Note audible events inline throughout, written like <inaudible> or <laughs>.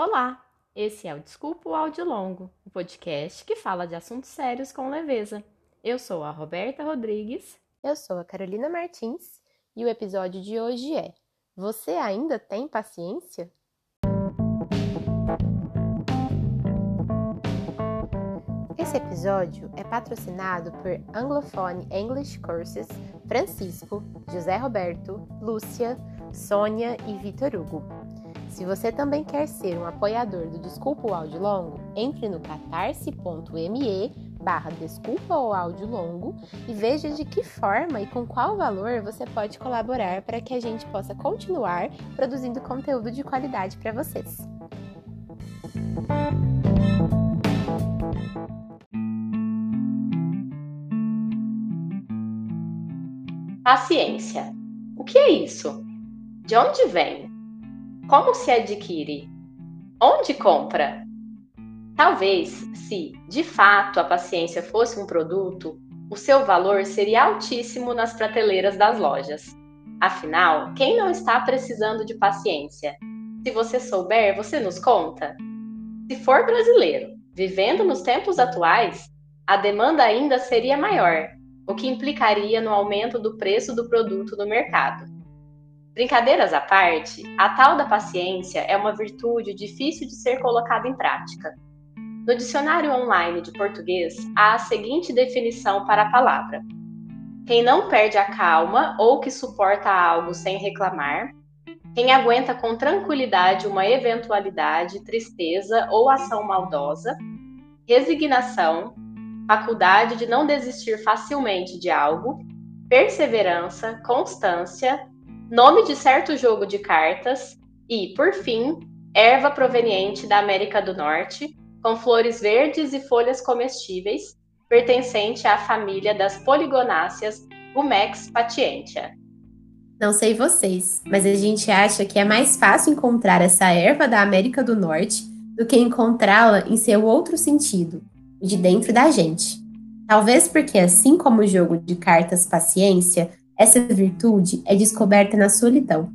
Olá, esse é o Desculpa o Áudio Longo, o podcast que fala de assuntos sérios com leveza. Eu sou a Roberta Rodrigues. Eu sou a Carolina Martins e o episódio de hoje é: Você ainda tem paciência? Esse episódio é patrocinado por Anglophone English Courses, Francisco, José Roberto, Lúcia, Sônia e Vitor Hugo. Se você também quer ser um apoiador do Desculpa o Áudio Longo, entre no catarse.me barra Desculpa o Áudio Longo e veja de que forma e com qual valor você pode colaborar para que a gente possa continuar produzindo conteúdo de qualidade para vocês. Paciência. O que é isso? De onde vem? Como se adquire? Onde compra? Talvez, se de fato a paciência fosse um produto, o seu valor seria altíssimo nas prateleiras das lojas. Afinal, quem não está precisando de paciência? Se você souber, você nos conta? Se for brasileiro, vivendo nos tempos atuais, a demanda ainda seria maior, o que implicaria no aumento do preço do produto no mercado. Brincadeiras à parte, a tal da paciência é uma virtude difícil de ser colocada em prática. No dicionário online de português, há a seguinte definição para a palavra: quem não perde a calma ou que suporta algo sem reclamar, quem aguenta com tranquilidade uma eventualidade, tristeza ou ação maldosa, resignação, faculdade de não desistir facilmente de algo, perseverança, constância, nome de certo jogo de cartas e, por fim, erva proveniente da América do Norte, com flores verdes e folhas comestíveis, pertencente à família das poligonáceas Gumex patientia. Não sei vocês, mas a gente acha que é mais fácil encontrar essa erva da América do Norte do que encontrá-la em seu outro sentido, de dentro da gente. Talvez porque, assim como o jogo de cartas paciência, essa virtude é descoberta na solidão.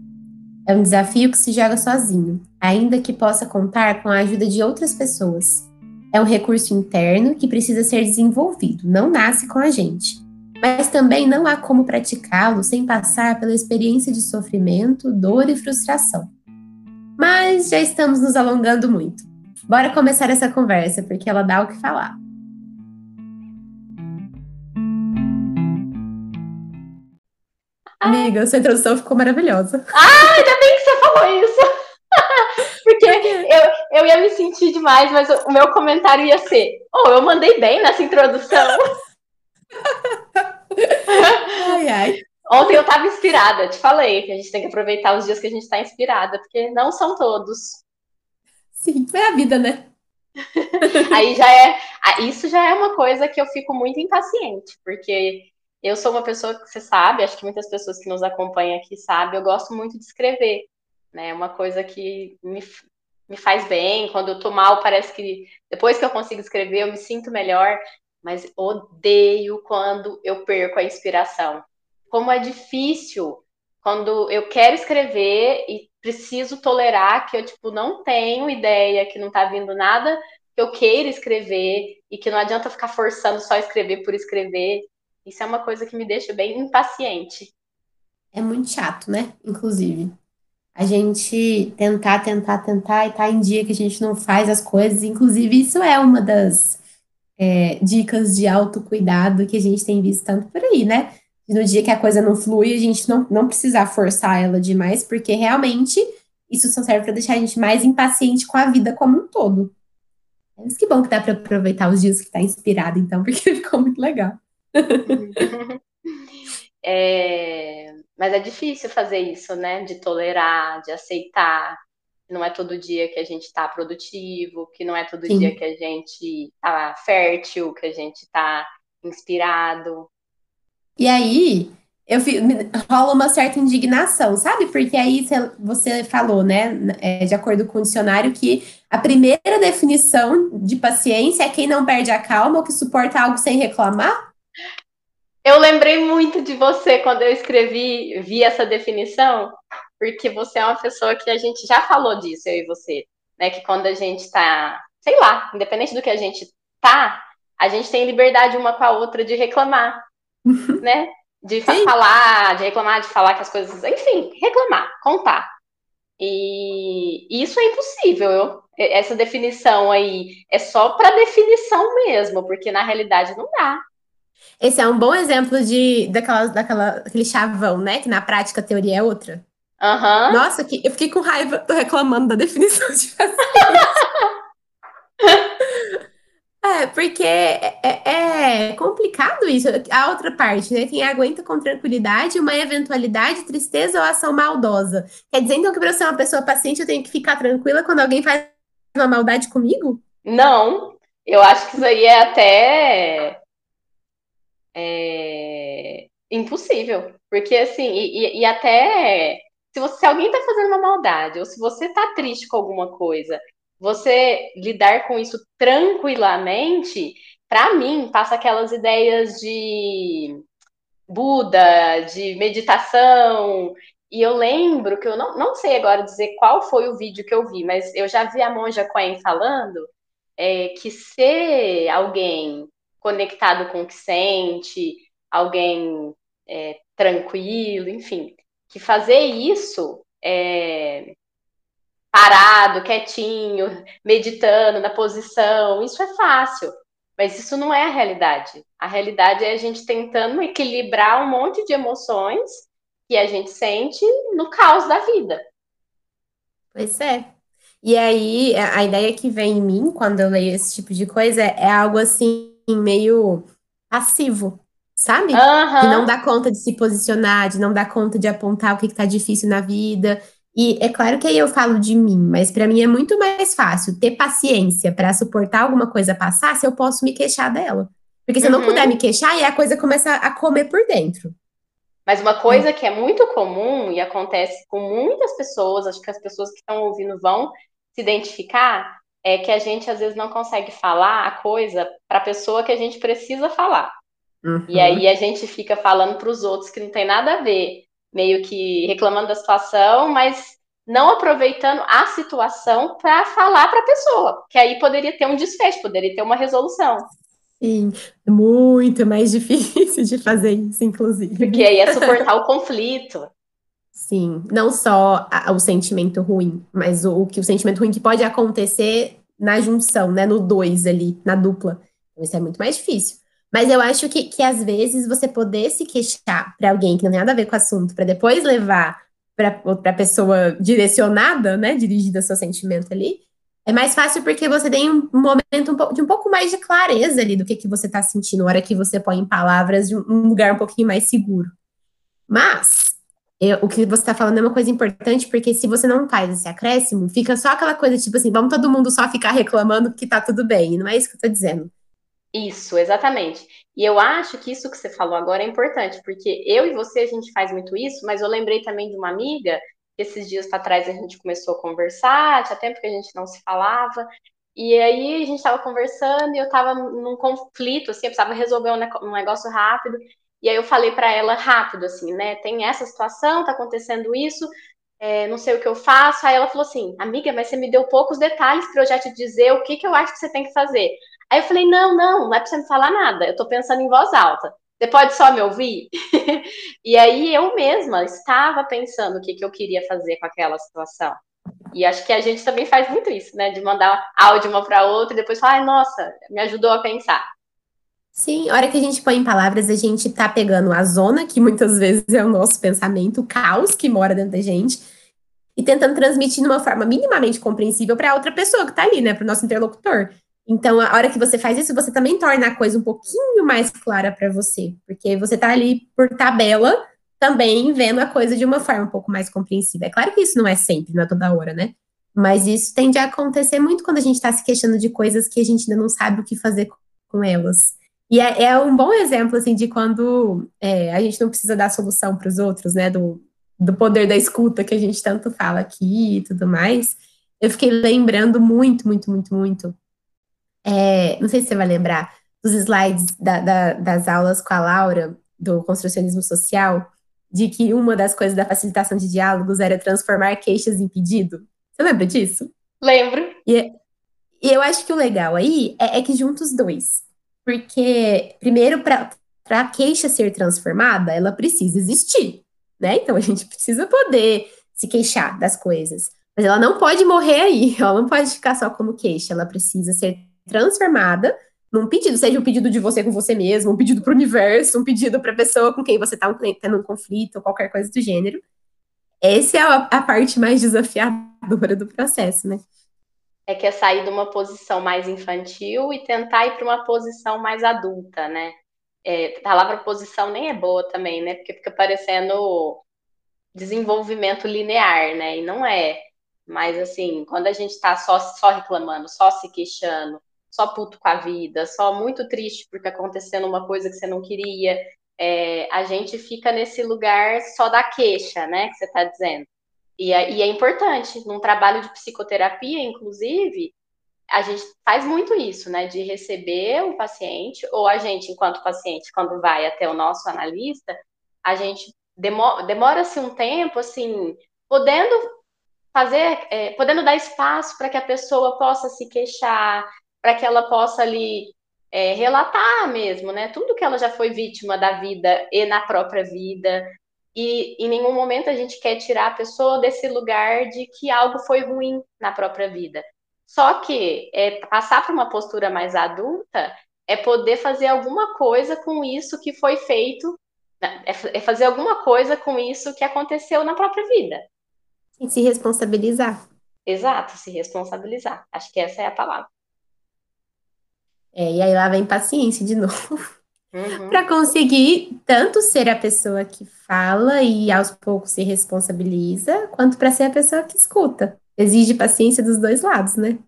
É um desafio que se joga sozinho, ainda que possa contar com a ajuda de outras pessoas. É um recurso interno que precisa ser desenvolvido, não nasce com a gente. Mas também não há como praticá-lo sem passar pela experiência de sofrimento, dor e frustração. Mas já estamos nos alongando muito. Bora começar essa conversa, porque ela dá o que falar. Amiga, sua introdução ficou maravilhosa. Ah, ainda bem que você falou isso. <laughs> Porque eu, eu ia me sentir demais, mas o meu comentário ia ser: Oh, eu mandei bem nessa introdução. <laughs> Ai, ai. Ontem eu tava inspirada, te falei que a gente tem que aproveitar os dias que a gente tá inspirada, porque não são todos. Sim, é a vida, né? <laughs> Aí já é. Isso já é uma coisa que eu fico muito impaciente, porque eu sou uma pessoa que você sabe, acho que muitas pessoas que nos acompanham aqui sabem, eu gosto muito de escrever, né? É uma coisa que me, me faz bem. Quando eu tô mal, parece que depois que eu consigo escrever, eu me sinto melhor, mas odeio quando eu perco a inspiração. Como é difícil quando eu quero escrever e preciso tolerar que eu tipo não tenho ideia, que não tá vindo nada que eu queira escrever e que não adianta ficar forçando só escrever por escrever. Isso é uma coisa que me deixa bem impaciente. É muito chato, né? Inclusive. A gente tentar, tentar, tentar e tá em dia que a gente não faz as coisas. Inclusive, isso é uma das é, dicas de autocuidado que a gente tem visto tanto por aí, né? No dia que a coisa não flui, a gente não, não precisar forçar ela demais, porque realmente isso só serve para deixar a gente mais impaciente com a vida como um todo. Mas que bom que dá para aproveitar os dias que tá inspirado, então, <laughs> porque ficou muito legal. <laughs> é, mas é difícil fazer isso, né? De tolerar, de aceitar. Não é todo dia que a gente está produtivo, que não é todo Sim. dia que a gente está fértil, que a gente está inspirado. E aí, eu rola uma certa indignação, sabe? Porque aí você falou, né, é, de acordo com o dicionário, que a primeira definição de paciência é quem não perde a calma ou que suporta algo sem reclamar. Eu lembrei muito de você quando eu escrevi, vi essa definição, porque você é uma pessoa que a gente já falou disso, eu e você, né? Que quando a gente tá, sei lá, independente do que a gente tá, a gente tem liberdade uma com a outra de reclamar, né? De Sim. falar, de reclamar, de falar que as coisas, enfim, reclamar, contar. E isso é impossível. Essa definição aí é só para definição mesmo, porque na realidade não dá. Esse é um bom exemplo de daquela, daquela, aquele chavão, né? Que na prática a teoria é outra. Uhum. Nossa, que, eu fiquei com raiva, tô reclamando da <laughs> definição de <laughs> É, porque é, é, é, complicado isso. A outra parte, né? Quem aguenta com tranquilidade uma eventualidade, tristeza ou ação maldosa. Quer dizer, então, que para eu ser uma pessoa paciente, eu tenho que ficar tranquila quando alguém faz uma maldade comigo? Não, eu acho que isso aí é até é, impossível. Porque, assim, e, e até se, você, se alguém está fazendo uma maldade, ou se você está triste com alguma coisa, você lidar com isso tranquilamente, para mim, passa aquelas ideias de Buda, de meditação. E eu lembro que eu não, não sei agora dizer qual foi o vídeo que eu vi, mas eu já vi a Monja Coen falando é, que ser alguém conectado com o que sente, alguém é, tranquilo, enfim, que fazer isso é, parado, quietinho, meditando na posição, isso é fácil. Mas isso não é a realidade. A realidade é a gente tentando equilibrar um monte de emoções que a gente sente no caos da vida. Pois é. E aí, a ideia que vem em mim quando eu leio esse tipo de coisa é algo assim, meio passivo, sabe? Uhum. Que não dá conta de se posicionar, de não dar conta de apontar o que está difícil na vida, e é claro que aí eu falo de mim, mas para mim é muito mais fácil ter paciência para suportar alguma coisa passar se eu posso me queixar dela. Porque se uhum. eu não uhum. puder me queixar, aí a coisa começa a comer por dentro. Mas uma coisa que é muito comum e acontece com muitas pessoas, acho que as pessoas que estão ouvindo vão se identificar, é que a gente às vezes não consegue falar a coisa para a pessoa que a gente precisa falar. Uhum. E aí a gente fica falando para os outros que não tem nada a ver meio que reclamando da situação, mas não aproveitando a situação para falar para a pessoa, que aí poderia ter um desfecho, poderia ter uma resolução. Sim, é muito mais <laughs> difícil de fazer isso, inclusive. Porque aí é suportar o conflito. Sim, não só a, o sentimento ruim, mas o, o, que o sentimento ruim que pode acontecer na junção, né, no dois ali, na dupla. Então, isso é muito mais difícil. Mas eu acho que, que às vezes você poder se queixar para alguém que não tem nada a ver com o assunto, para depois levar para a pessoa direcionada, né, dirigida ao seu sentimento ali, é mais fácil porque você tem um momento de um pouco mais de clareza ali do que, que você está sentindo, na hora que você põe em palavras de um lugar um pouquinho mais seguro. Mas eu, o que você está falando é uma coisa importante, porque se você não faz esse acréscimo, fica só aquela coisa tipo assim, vamos todo mundo só ficar reclamando que tá tudo bem. E não é isso que eu tô dizendo. Isso, exatamente. E eu acho que isso que você falou agora é importante, porque eu e você a gente faz muito isso, mas eu lembrei também de uma amiga, esses dias para trás a gente começou a conversar, tinha tempo que a gente não se falava, e aí a gente estava conversando e eu estava num conflito, assim, eu precisava resolver um negócio rápido, e aí eu falei para ela rápido, assim, né, tem essa situação, tá acontecendo isso, é, não sei o que eu faço. Aí ela falou assim, amiga, mas você me deu poucos detalhes para eu já te dizer o que, que eu acho que você tem que fazer. Aí eu falei, não, não, não é para você me falar nada, eu tô pensando em voz alta. Você pode só me ouvir? <laughs> e aí eu mesma estava pensando o que, que eu queria fazer com aquela situação. E acho que a gente também faz muito isso, né? De mandar áudio uma para outra e depois falar, ai, nossa, me ajudou a pensar. Sim, a hora que a gente põe em palavras, a gente tá pegando a zona, que muitas vezes é o nosso pensamento, o caos que mora dentro da gente, e tentando transmitir de uma forma minimamente compreensível para outra pessoa que tá ali, né? Para o nosso interlocutor. Então, a hora que você faz isso, você também torna a coisa um pouquinho mais clara para você, porque você está ali por tabela também vendo a coisa de uma forma um pouco mais compreensível. É claro que isso não é sempre, não é toda hora, né? Mas isso tende a acontecer muito quando a gente está se queixando de coisas que a gente ainda não sabe o que fazer com elas. E é, é um bom exemplo, assim, de quando é, a gente não precisa dar solução para os outros, né? Do, do poder da escuta que a gente tanto fala aqui e tudo mais. Eu fiquei lembrando muito, muito, muito, muito é, não sei se você vai lembrar dos slides da, da, das aulas com a Laura, do construcionismo social, de que uma das coisas da facilitação de diálogos era transformar queixas em pedido. Você lembra disso? Lembro. E, e eu acho que o legal aí é, é que junta os dois. Porque, primeiro, para a queixa ser transformada, ela precisa existir, né? Então a gente precisa poder se queixar das coisas. Mas ela não pode morrer aí, <laughs> ela não pode ficar só como queixa, ela precisa ser transformada num pedido, seja um pedido de você com você mesmo, um pedido para o universo, um pedido para a pessoa com quem você está tendo um conflito, ou qualquer coisa do gênero. Essa é a, a parte mais desafiadora do processo, né? É que é sair de uma posição mais infantil e tentar ir para uma posição mais adulta, né? É, a palavra posição nem é boa também, né? Porque fica parecendo desenvolvimento linear, né? E não é. Mas assim, quando a gente está só, só reclamando, só se queixando, só puto com a vida, só muito triste porque acontecendo uma coisa que você não queria, é, a gente fica nesse lugar só da queixa, né? Que você está dizendo. E é, e é importante, num trabalho de psicoterapia, inclusive, a gente faz muito isso, né? De receber o paciente, ou a gente, enquanto paciente, quando vai até o nosso analista, a gente demora-se um tempo, assim, podendo fazer, é, podendo dar espaço para que a pessoa possa se queixar, para que ela possa ali é, relatar mesmo, né? Tudo que ela já foi vítima da vida e na própria vida. E em nenhum momento a gente quer tirar a pessoa desse lugar de que algo foi ruim na própria vida. Só que é, passar para uma postura mais adulta é poder fazer alguma coisa com isso que foi feito né? É, é fazer alguma coisa com isso que aconteceu na própria vida. E se responsabilizar. Exato, se responsabilizar. Acho que essa é a palavra. É, e aí lá vem paciência de novo. Uhum. para conseguir tanto ser a pessoa que fala e aos poucos se responsabiliza, quanto para ser a pessoa que escuta. Exige paciência dos dois lados, né?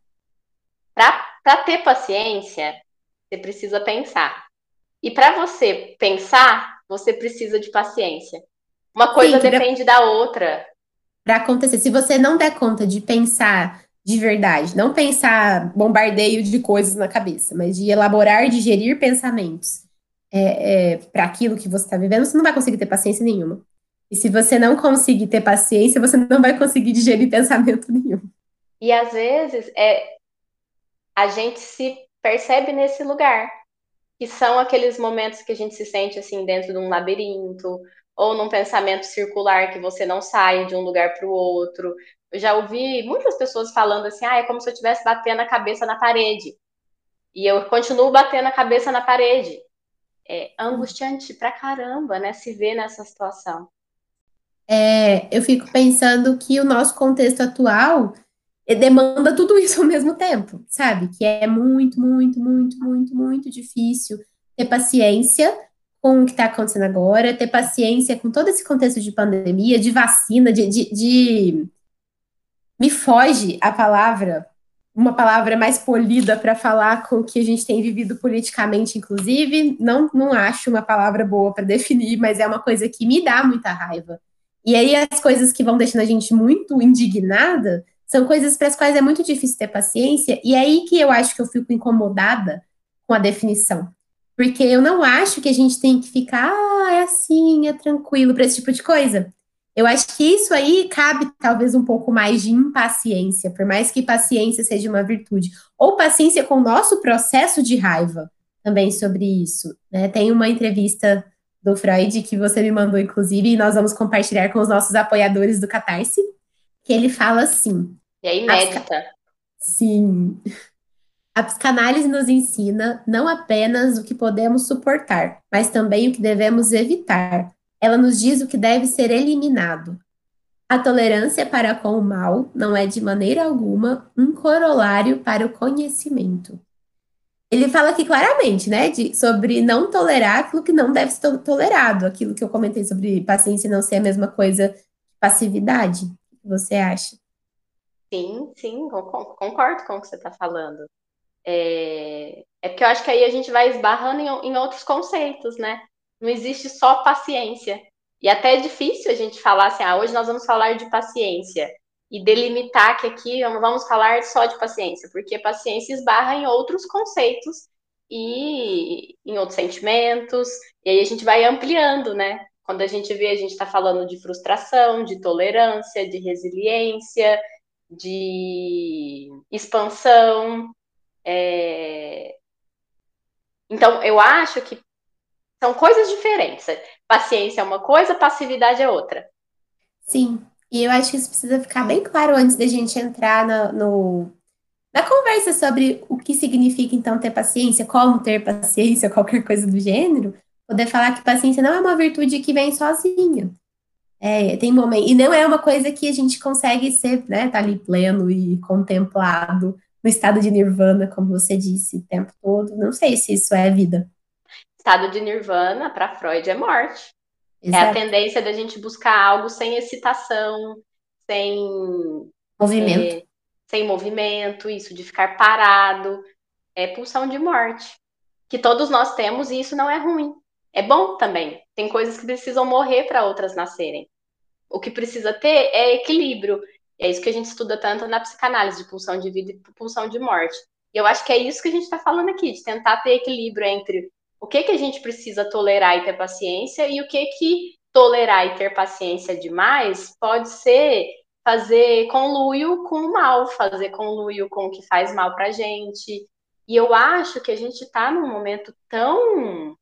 Para ter paciência, você precisa pensar. E para você pensar, você precisa de paciência. Uma coisa Sim, depende pra... da outra. Para acontecer, se você não der conta de pensar de verdade, não pensar bombardeio de coisas na cabeça, mas de elaborar, digerir pensamentos é, é, para aquilo que você está vivendo, você não vai conseguir ter paciência nenhuma. E se você não conseguir ter paciência, você não vai conseguir digerir pensamento nenhum. E às vezes é, a gente se percebe nesse lugar que são aqueles momentos que a gente se sente assim dentro de um labirinto ou num pensamento circular que você não sai de um lugar para o outro. Eu já ouvi muitas pessoas falando assim: "Ah, é como se eu estivesse batendo a cabeça na parede". E eu continuo batendo a cabeça na parede. É angustiante pra caramba, né, se ver nessa situação. É, eu fico pensando que o nosso contexto atual demanda tudo <laughs> isso ao mesmo tempo, sabe? Que é muito, muito, muito, muito, muito difícil ter paciência com o que está acontecendo agora, ter paciência com todo esse contexto de pandemia, de vacina, de, de, de... me foge a palavra, uma palavra mais polida para falar com o que a gente tem vivido politicamente, inclusive. Não, não acho uma palavra boa para definir, mas é uma coisa que me dá muita raiva. E aí as coisas que vão deixando a gente muito indignada são coisas para as quais é muito difícil ter paciência, e é aí que eu acho que eu fico incomodada com a definição. Porque eu não acho que a gente tem que ficar, ah, é assim, é tranquilo, para esse tipo de coisa. Eu acho que isso aí cabe talvez um pouco mais de impaciência, por mais que paciência seja uma virtude. Ou paciência com o nosso processo de raiva também sobre isso. Né? Tem uma entrevista do Freud que você me mandou, inclusive, e nós vamos compartilhar com os nossos apoiadores do Catarse, que ele fala assim. E é inédita. Sim. A psicanálise nos ensina não apenas o que podemos suportar, mas também o que devemos evitar. Ela nos diz o que deve ser eliminado. A tolerância para com o mal não é de maneira alguma um corolário para o conhecimento. Ele fala aqui claramente, né, de, sobre não tolerar aquilo que não deve ser tolerado, aquilo que eu comentei sobre paciência não ser a mesma coisa que passividade você acha? Sim, sim, concordo com o que você está falando. É, é porque eu acho que aí a gente vai esbarrando em, em outros conceitos, né? Não existe só paciência. E até é difícil a gente falar assim, ah, hoje nós vamos falar de paciência e delimitar que aqui vamos falar só de paciência, porque paciência esbarra em outros conceitos e em outros sentimentos, e aí a gente vai ampliando, né? Quando a gente vê, a gente está falando de frustração, de tolerância, de resiliência, de expansão. É... Então, eu acho que são coisas diferentes. Paciência é uma coisa, passividade é outra. Sim, e eu acho que isso precisa ficar bem claro antes da gente entrar no, no, na conversa sobre o que significa, então, ter paciência, como ter paciência, <laughs> qualquer coisa do gênero, poder falar que paciência não é uma virtude que vem sozinha. É, tem momento, e não é uma coisa que a gente consegue ser, né, tá ali pleno e contemplado no estado de nirvana, como você disse, o tempo todo. Não sei se isso é vida. Estado de nirvana, para Freud, é morte. Exato. É a tendência da gente buscar algo sem excitação, sem movimento. É, sem movimento, isso de ficar parado. É pulsão de morte. Que todos nós temos e isso não é ruim. É bom também. Tem coisas que precisam morrer para outras nascerem. O que precisa ter é equilíbrio. É isso que a gente estuda tanto na psicanálise de pulsão de vida e pulsão de morte. E eu acho que é isso que a gente está falando aqui, de tentar ter equilíbrio entre o que, que a gente precisa tolerar e ter paciência e o que, que tolerar e ter paciência demais pode ser fazer conluio com o mal, fazer conluio com o que faz mal para gente. E eu acho que a gente está num momento tão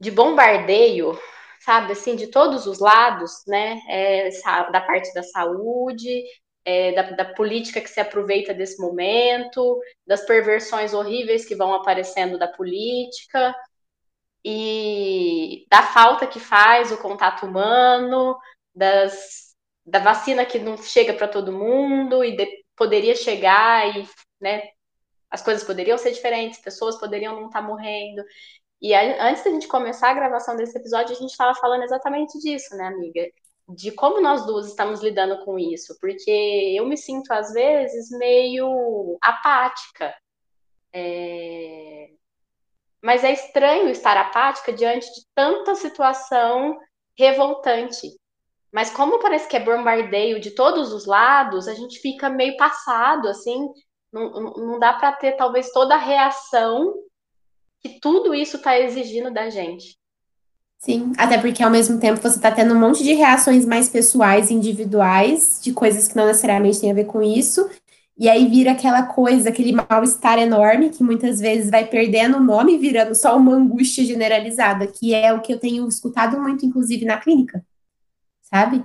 de bombardeio sabe, assim, de todos os lados, né, é, da parte da saúde, é, da, da, política que se aproveita desse momento, das perversões horríveis que vão aparecendo da política, e da falta que faz o contato humano, das, da vacina que não chega para todo mundo e de, poderia chegar e, né, as coisas poderiam ser diferentes, pessoas poderiam não estar tá morrendo. E antes da gente começar a gravação desse episódio, a gente estava falando exatamente disso, né, amiga? De como nós duas estamos lidando com isso, porque eu me sinto, às vezes, meio apática. É... Mas é estranho estar apática diante de tanta situação revoltante. Mas como parece que é bombardeio de todos os lados, a gente fica meio passado, assim, não, não dá para ter talvez toda a reação que tudo isso está exigindo da gente. Sim, até porque ao mesmo tempo você está tendo um monte de reações mais pessoais, individuais, de coisas que não necessariamente têm a ver com isso, e aí vira aquela coisa, aquele mal-estar enorme, que muitas vezes vai perdendo o nome, virando só uma angústia generalizada, que é o que eu tenho escutado muito, inclusive, na clínica, sabe?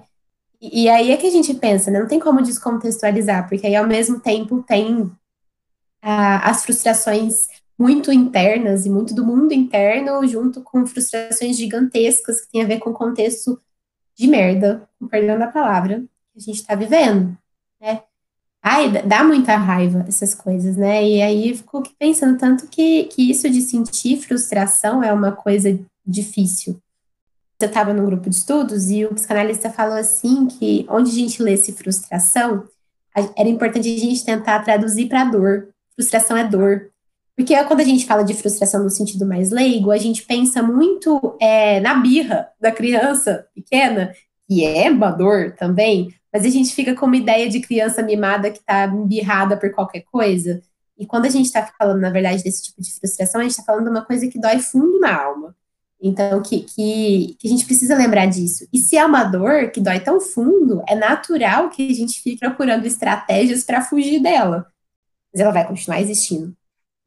E, e aí é que a gente pensa, né? Não tem como descontextualizar, porque aí ao mesmo tempo tem ah, as frustrações muito internas e muito do mundo interno, junto com frustrações gigantescas que tem a ver com o contexto de merda, com perdão da palavra, que a gente está vivendo, né? Ai, dá muita raiva essas coisas, né? E aí fico pensando tanto que, que isso de sentir frustração é uma coisa difícil. Eu estava num grupo de estudos e o psicanalista falou assim que onde a gente lesse frustração, era importante a gente tentar traduzir para dor. Frustração é dor. Porque quando a gente fala de frustração no sentido mais leigo, a gente pensa muito é, na birra da criança pequena, que é uma dor também, mas a gente fica com uma ideia de criança mimada que está embirrada por qualquer coisa. E quando a gente está falando, na verdade, desse tipo de frustração, a gente está falando de uma coisa que dói fundo na alma. Então, que, que, que, a gente precisa lembrar disso. E se é uma dor que dói tão fundo, é natural que a gente fique procurando estratégias para fugir dela. Mas ela vai continuar existindo.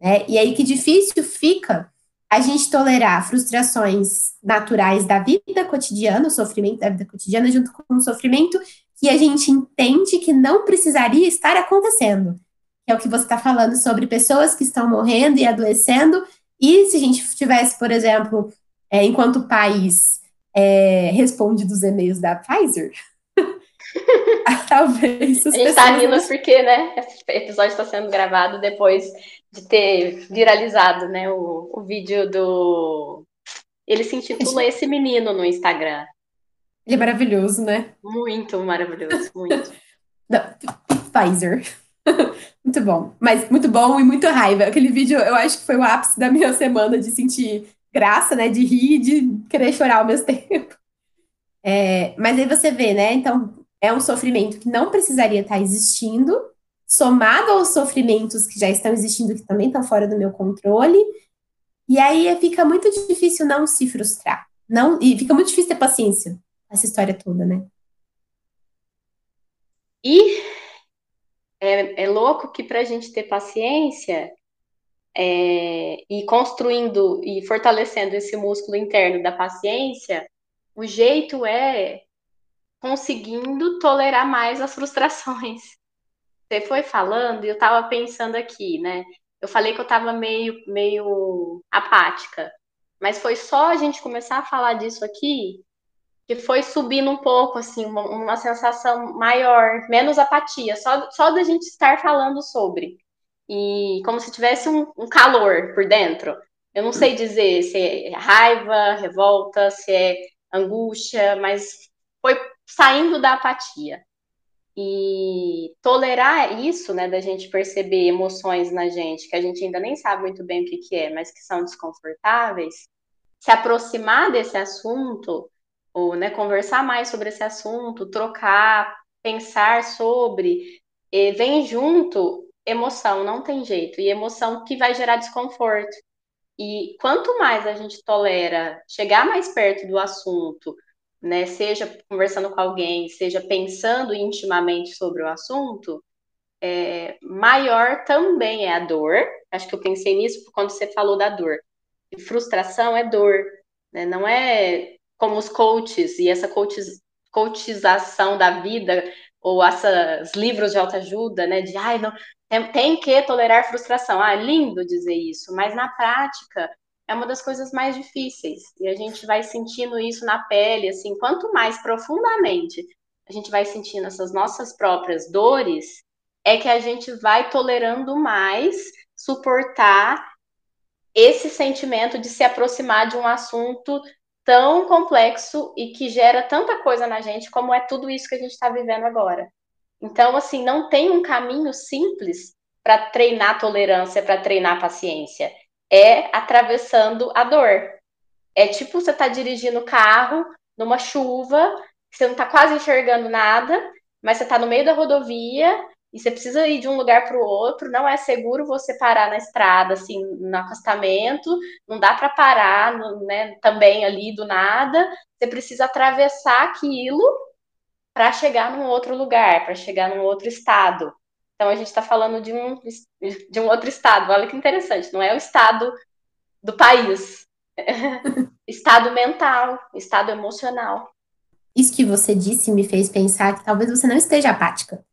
Né? E aí que difícil fica a gente tolerar frustrações naturais da vida cotidiana, o sofrimento da vida cotidiana, junto com o sofrimento que a gente entende que não precisaria estar acontecendo. Que é o que você está falando sobre pessoas que estão morrendo e adoecendo. E se a gente tivesse, por exemplo, é, enquanto país, é, responde dos e-mails da Pfizer, <laughs> <laughs> talvez. A gente está rindo porque, né? Esse episódio está sendo gravado depois de ter viralizado, né, o, o vídeo do. Ele se intitula Esse Menino no Instagram. Ele é maravilhoso, né? Muito maravilhoso, muito. <laughs> Pfizer. <laughs> muito bom. Mas muito bom e muito raiva. Aquele vídeo eu acho que foi o ápice da minha semana de sentir graça, né? De rir e de querer chorar ao mesmo <laughs> tempo. É, mas aí você vê, né? Então, é um sofrimento que não precisaria estar existindo, somado aos sofrimentos que já estão existindo, que também estão fora do meu controle. E aí fica muito difícil não se frustrar. Não, e fica muito difícil ter paciência essa história toda, né? E é, é louco que para a gente ter paciência é, e construindo e fortalecendo esse músculo interno da paciência, o jeito é conseguindo tolerar mais as frustrações. Você foi falando e eu estava pensando aqui, né? Eu falei que eu estava meio, meio apática, mas foi só a gente começar a falar disso aqui que foi subindo um pouco, assim, uma, uma sensação maior, menos apatia, só, só da gente estar falando sobre. E como se tivesse um, um calor por dentro. Eu não sei dizer se é raiva, revolta, se é angústia, mas foi saindo da apatia. E tolerar isso, né, da gente perceber emoções na gente que a gente ainda nem sabe muito bem o que, que é, mas que são desconfortáveis, se aproximar desse assunto, ou né, conversar mais sobre esse assunto, trocar, pensar sobre, vem junto emoção, não tem jeito, e emoção que vai gerar desconforto. E quanto mais a gente tolera chegar mais perto do assunto, né, seja conversando com alguém, seja pensando intimamente sobre o assunto, é, maior também é a dor. Acho que eu pensei nisso quando você falou da dor. E frustração é dor, né? não é como os coaches e essa coaches, coachização da vida ou esses livros de autoajuda, né, de ai, não, tem, tem que tolerar frustração. Ah, é lindo dizer isso, mas na prática é uma das coisas mais difíceis. E a gente vai sentindo isso na pele, assim, quanto mais profundamente a gente vai sentindo essas nossas próprias dores, é que a gente vai tolerando mais suportar esse sentimento de se aproximar de um assunto tão complexo e que gera tanta coisa na gente como é tudo isso que a gente está vivendo agora. Então, assim, não tem um caminho simples para treinar tolerância, para treinar paciência. É atravessando a dor. É tipo você tá dirigindo o carro numa chuva, você não tá quase enxergando nada, mas você tá no meio da rodovia e você precisa ir de um lugar para o outro, não é seguro você parar na estrada, assim, no acostamento, não dá para parar, né, também ali do nada, você precisa atravessar aquilo para chegar num outro lugar, para chegar num outro estado. Então a gente está falando de um, de um outro estado, olha que interessante, não é o estado do país, <laughs> estado mental, estado emocional. Isso que você disse me fez pensar que talvez você não esteja apática.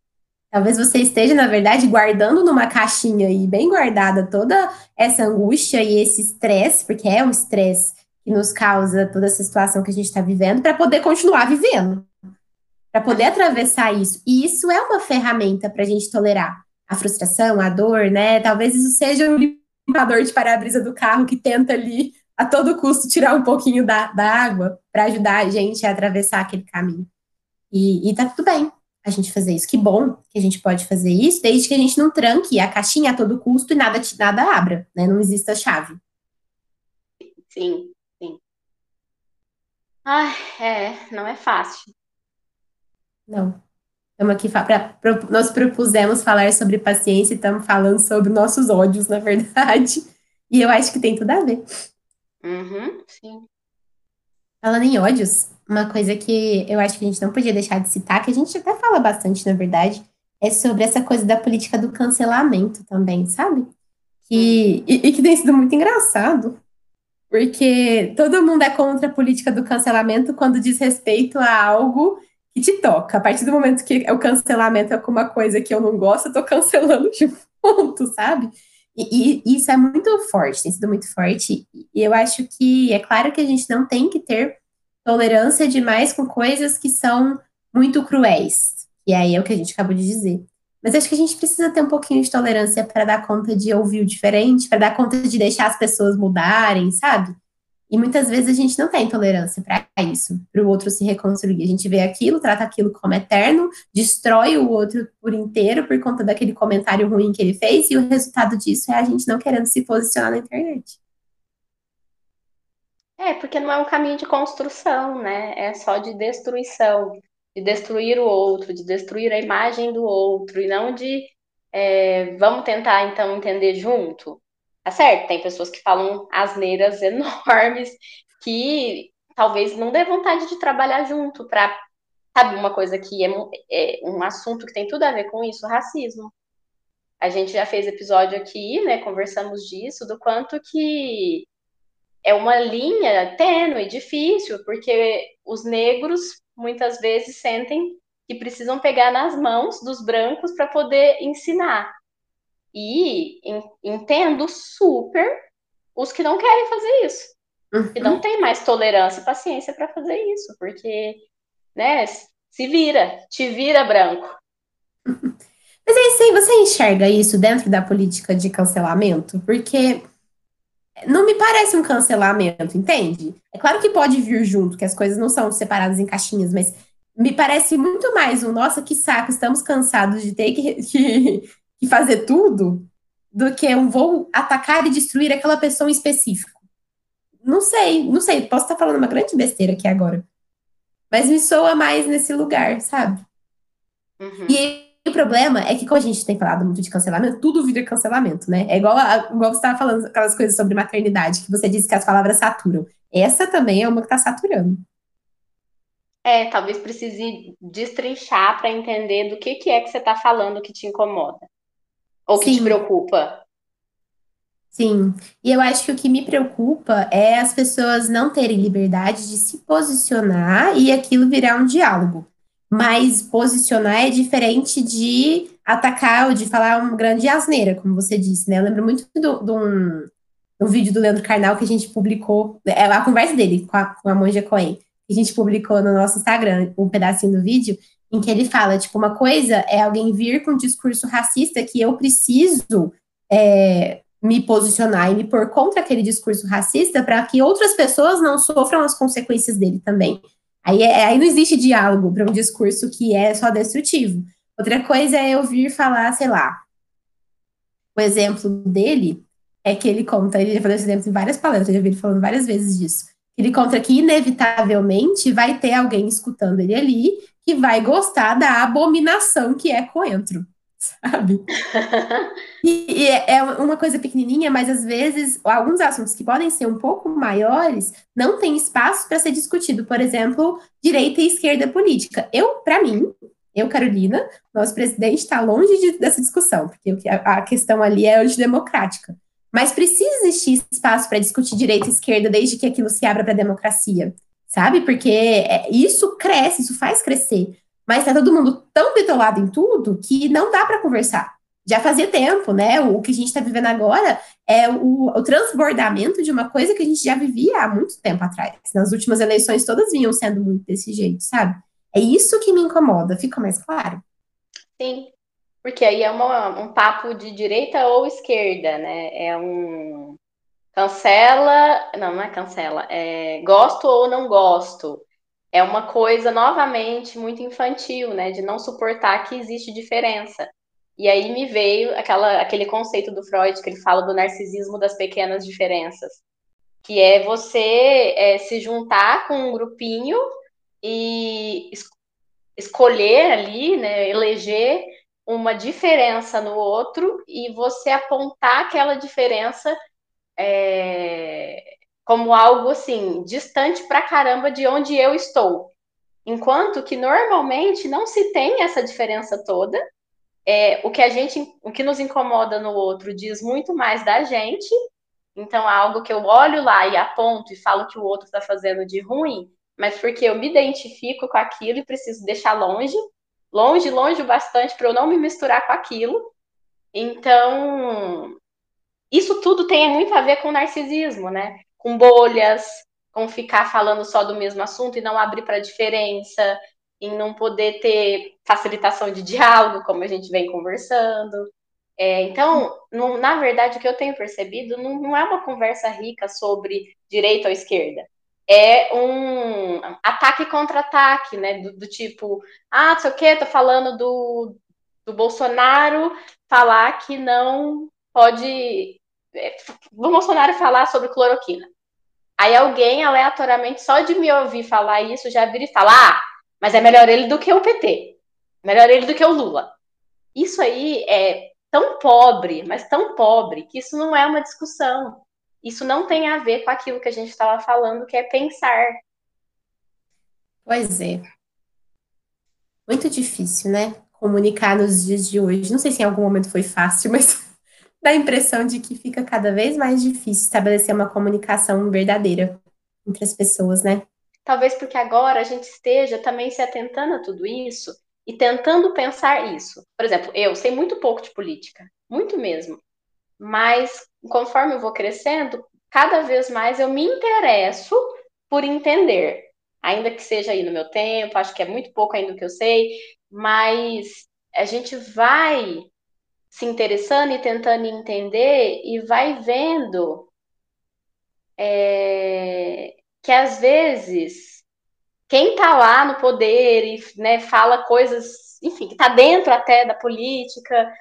Talvez você esteja, na verdade, guardando numa caixinha aí, bem guardada, toda essa angústia e esse estresse, porque é o estresse que nos causa toda essa situação que a gente está vivendo, para poder continuar vivendo, para poder atravessar isso. E isso é uma ferramenta para a gente tolerar a frustração, a dor, né? Talvez isso seja um limpador de para-brisa do carro que tenta ali, a todo custo, tirar um pouquinho da, da água para ajudar a gente a atravessar aquele caminho. E, e tá tudo bem, a gente fazer isso. Que bom que a gente pode fazer isso, desde que a gente não tranque a caixinha a todo custo e nada, nada abra, né? Não exista chave. Sim, sim. Ai, é, não é fácil. Não. Estamos aqui para nós propusemos falar sobre paciência e estamos falando sobre nossos ódios, na verdade. E eu acho que tem tudo a ver. Uhum, sim. Falando em ódios, uma coisa que eu acho que a gente não podia deixar de citar, que a gente até fala bastante, na verdade, é sobre essa coisa da política do cancelamento também, sabe? Que, e, e que tem sido muito engraçado, porque todo mundo é contra a política do cancelamento quando diz respeito a algo que te toca. A partir do momento que o cancelamento é alguma coisa que eu não gosto, eu tô cancelando <laughs> de ponto, sabe? E, e, isso é muito forte, tem sido muito forte. E eu acho que é claro que a gente não tem que ter tolerância demais com coisas que são muito cruéis. E aí é o que a gente acabou de dizer. Mas acho que a gente precisa ter um pouquinho de tolerância para dar conta de ouvir o diferente, para dar conta de deixar as pessoas mudarem, sabe? E muitas vezes a gente não tem tolerância para isso, para o outro se reconstruir. A gente vê aquilo, trata aquilo como eterno, destrói o outro por inteiro por conta daquele comentário ruim que ele fez, e o resultado disso é a gente não querendo se posicionar na internet. É, porque não é um caminho de construção, né? É só de destruição, de destruir o outro, de destruir a imagem do outro, e não de é, vamos tentar então entender junto. Tá certo, tem pessoas que falam asneiras <laughs> enormes que talvez não dê vontade de trabalhar junto para sabe uma coisa que é, é, um assunto que tem tudo a ver com isso, racismo. a gente já fez episódio aqui, né? Conversamos disso, do quanto que é uma linha tênue, difícil, porque os negros muitas vezes sentem que precisam pegar nas mãos dos brancos para poder ensinar. E entendo super os que não querem fazer isso. Uhum. Que não tem mais tolerância e paciência para fazer isso, porque, né, se vira, te vira branco. <laughs> Mas aí sim, você enxerga isso dentro da política de cancelamento? Porque não me parece um cancelamento, entende? É claro que pode vir junto, que as coisas não são separadas em caixinhas, mas me parece muito mais um nossa, que saco, estamos cansados de ter que, <laughs> que, que fazer tudo, do que um vou atacar e destruir aquela pessoa em específico. Não sei, não sei, posso estar falando uma grande besteira aqui agora. Mas me soa mais nesse lugar, sabe? Uhum. E o problema é que, como a gente tem falado muito de cancelamento, tudo vira cancelamento, né? É igual, a, igual você estava falando aquelas coisas sobre maternidade, que você disse que as palavras saturam. Essa também é uma que está saturando. É, talvez precise destrinchar para entender do que, que é que você está falando que te incomoda. Ou que Sim. te preocupa. Sim, e eu acho que o que me preocupa é as pessoas não terem liberdade de se posicionar e aquilo virar um diálogo. Mas posicionar é diferente de atacar ou de falar uma grande asneira, como você disse, né? Eu lembro muito de um, um vídeo do Leandro Carnal que a gente publicou, é a conversa dele com a, com a Monja Coen, que a gente publicou no nosso Instagram, um pedacinho do vídeo, em que ele fala, tipo, uma coisa é alguém vir com um discurso racista que eu preciso é, me posicionar e me pôr contra aquele discurso racista para que outras pessoas não sofram as consequências dele também. Aí, é, aí não existe diálogo para um discurso que é só destrutivo. Outra coisa é eu vir falar, sei lá. O exemplo dele é que ele conta, ele já falou esse exemplo em várias palestras, eu já vi ele falando várias vezes disso. Ele conta que, inevitavelmente, vai ter alguém escutando ele ali que vai gostar da abominação que é coentro sabe? <laughs> e, e, é uma coisa pequenininha, mas às vezes alguns assuntos que podem ser um pouco maiores não tem espaço para ser discutido. Por exemplo, direita e esquerda política. Eu, para mim, eu, Carolina, nosso presidente está longe de, dessa discussão, porque a, a questão ali é antidemocrática. Mas precisa existir espaço para discutir direita e esquerda desde que aquilo se abra para a democracia, sabe? Porque é, isso cresce, isso faz crescer. Mas tá todo mundo tão bitolado em tudo que não dá para conversar. Já fazia tempo, né? O que a gente está vivendo agora é o, o, transbordamento de uma coisa que a gente já vivia há muito tempo atrás. Nas últimas eleições, todas vinham sendo muito desse jeito, sabe? É isso que me incomoda, fica mais claro? Sim, porque aí é uma, um papo de direita ou esquerda, né? É um cancela, não, não é cancela, é gosto ou não gosto é uma coisa novamente muito infantil, né, de não suportar que existe diferença. E aí me veio aquela, aquele conceito do Freud que ele fala do narcisismo das pequenas diferenças, que é você é, se juntar com um grupinho e es escolher ali, né, eleger uma diferença no outro e você apontar aquela diferença é, como algo assim, distante pra caramba de onde eu estou. Enquanto que normalmente não se tem essa diferença toda. É, o que a gente, o que nos incomoda no outro diz muito mais da gente. Então, é algo que eu olho lá e aponto e falo que o outro está fazendo de ruim, mas porque eu me identifico com aquilo e preciso deixar longe, longe, longe o bastante para eu não me misturar com aquilo. Então, isso tudo tem muito a ver com narcisismo, né? com bolhas, com ficar falando só do mesmo assunto e não abrir para diferença, em não poder ter facilitação de <laughs> diálogo, como a gente vem conversando. É, então, na verdade, o que eu tenho percebido não, não, é uma conversa rica sobre direita ou esquerda. É um ataque contra ataque, né? Do, do tipo, ah, não sei o quê, tô falando do, do Bolsonaro falar que não pode o Bolsonaro falar sobre cloroquina. Aí alguém, aleatoriamente, só de me ouvir falar isso, já vira e fala: ah, mas é melhor ele do que o PT. Melhor ele do que o Lula. Isso aí é tão pobre, mas tão pobre, que isso não é uma discussão. Isso não tem a ver com aquilo que a gente estava falando, que é pensar. Pois é. Muito difícil, né? comunicar nos dias de hoje. Não sei se em algum momento foi fácil, mas <laughs> dá a impressão de que fica cada vez mais difícil estabelecer uma comunicação verdadeira entre as pessoas, né? Talvez porque agora a gente esteja também se atentando a tudo isso e tentando pensar isso. Por exemplo, eu sei muito pouco de política, muito mesmo. Mas conforme eu vou crescendo, cada vez mais eu me interesso por entender. Ainda que seja aí no meu tempo, acho que é muito pouco ainda o que eu sei, mas a gente vai se interessando e tentando entender e vai vendo é, que às vezes quem está lá no poder e né, fala coisas, enfim, que está dentro até da política,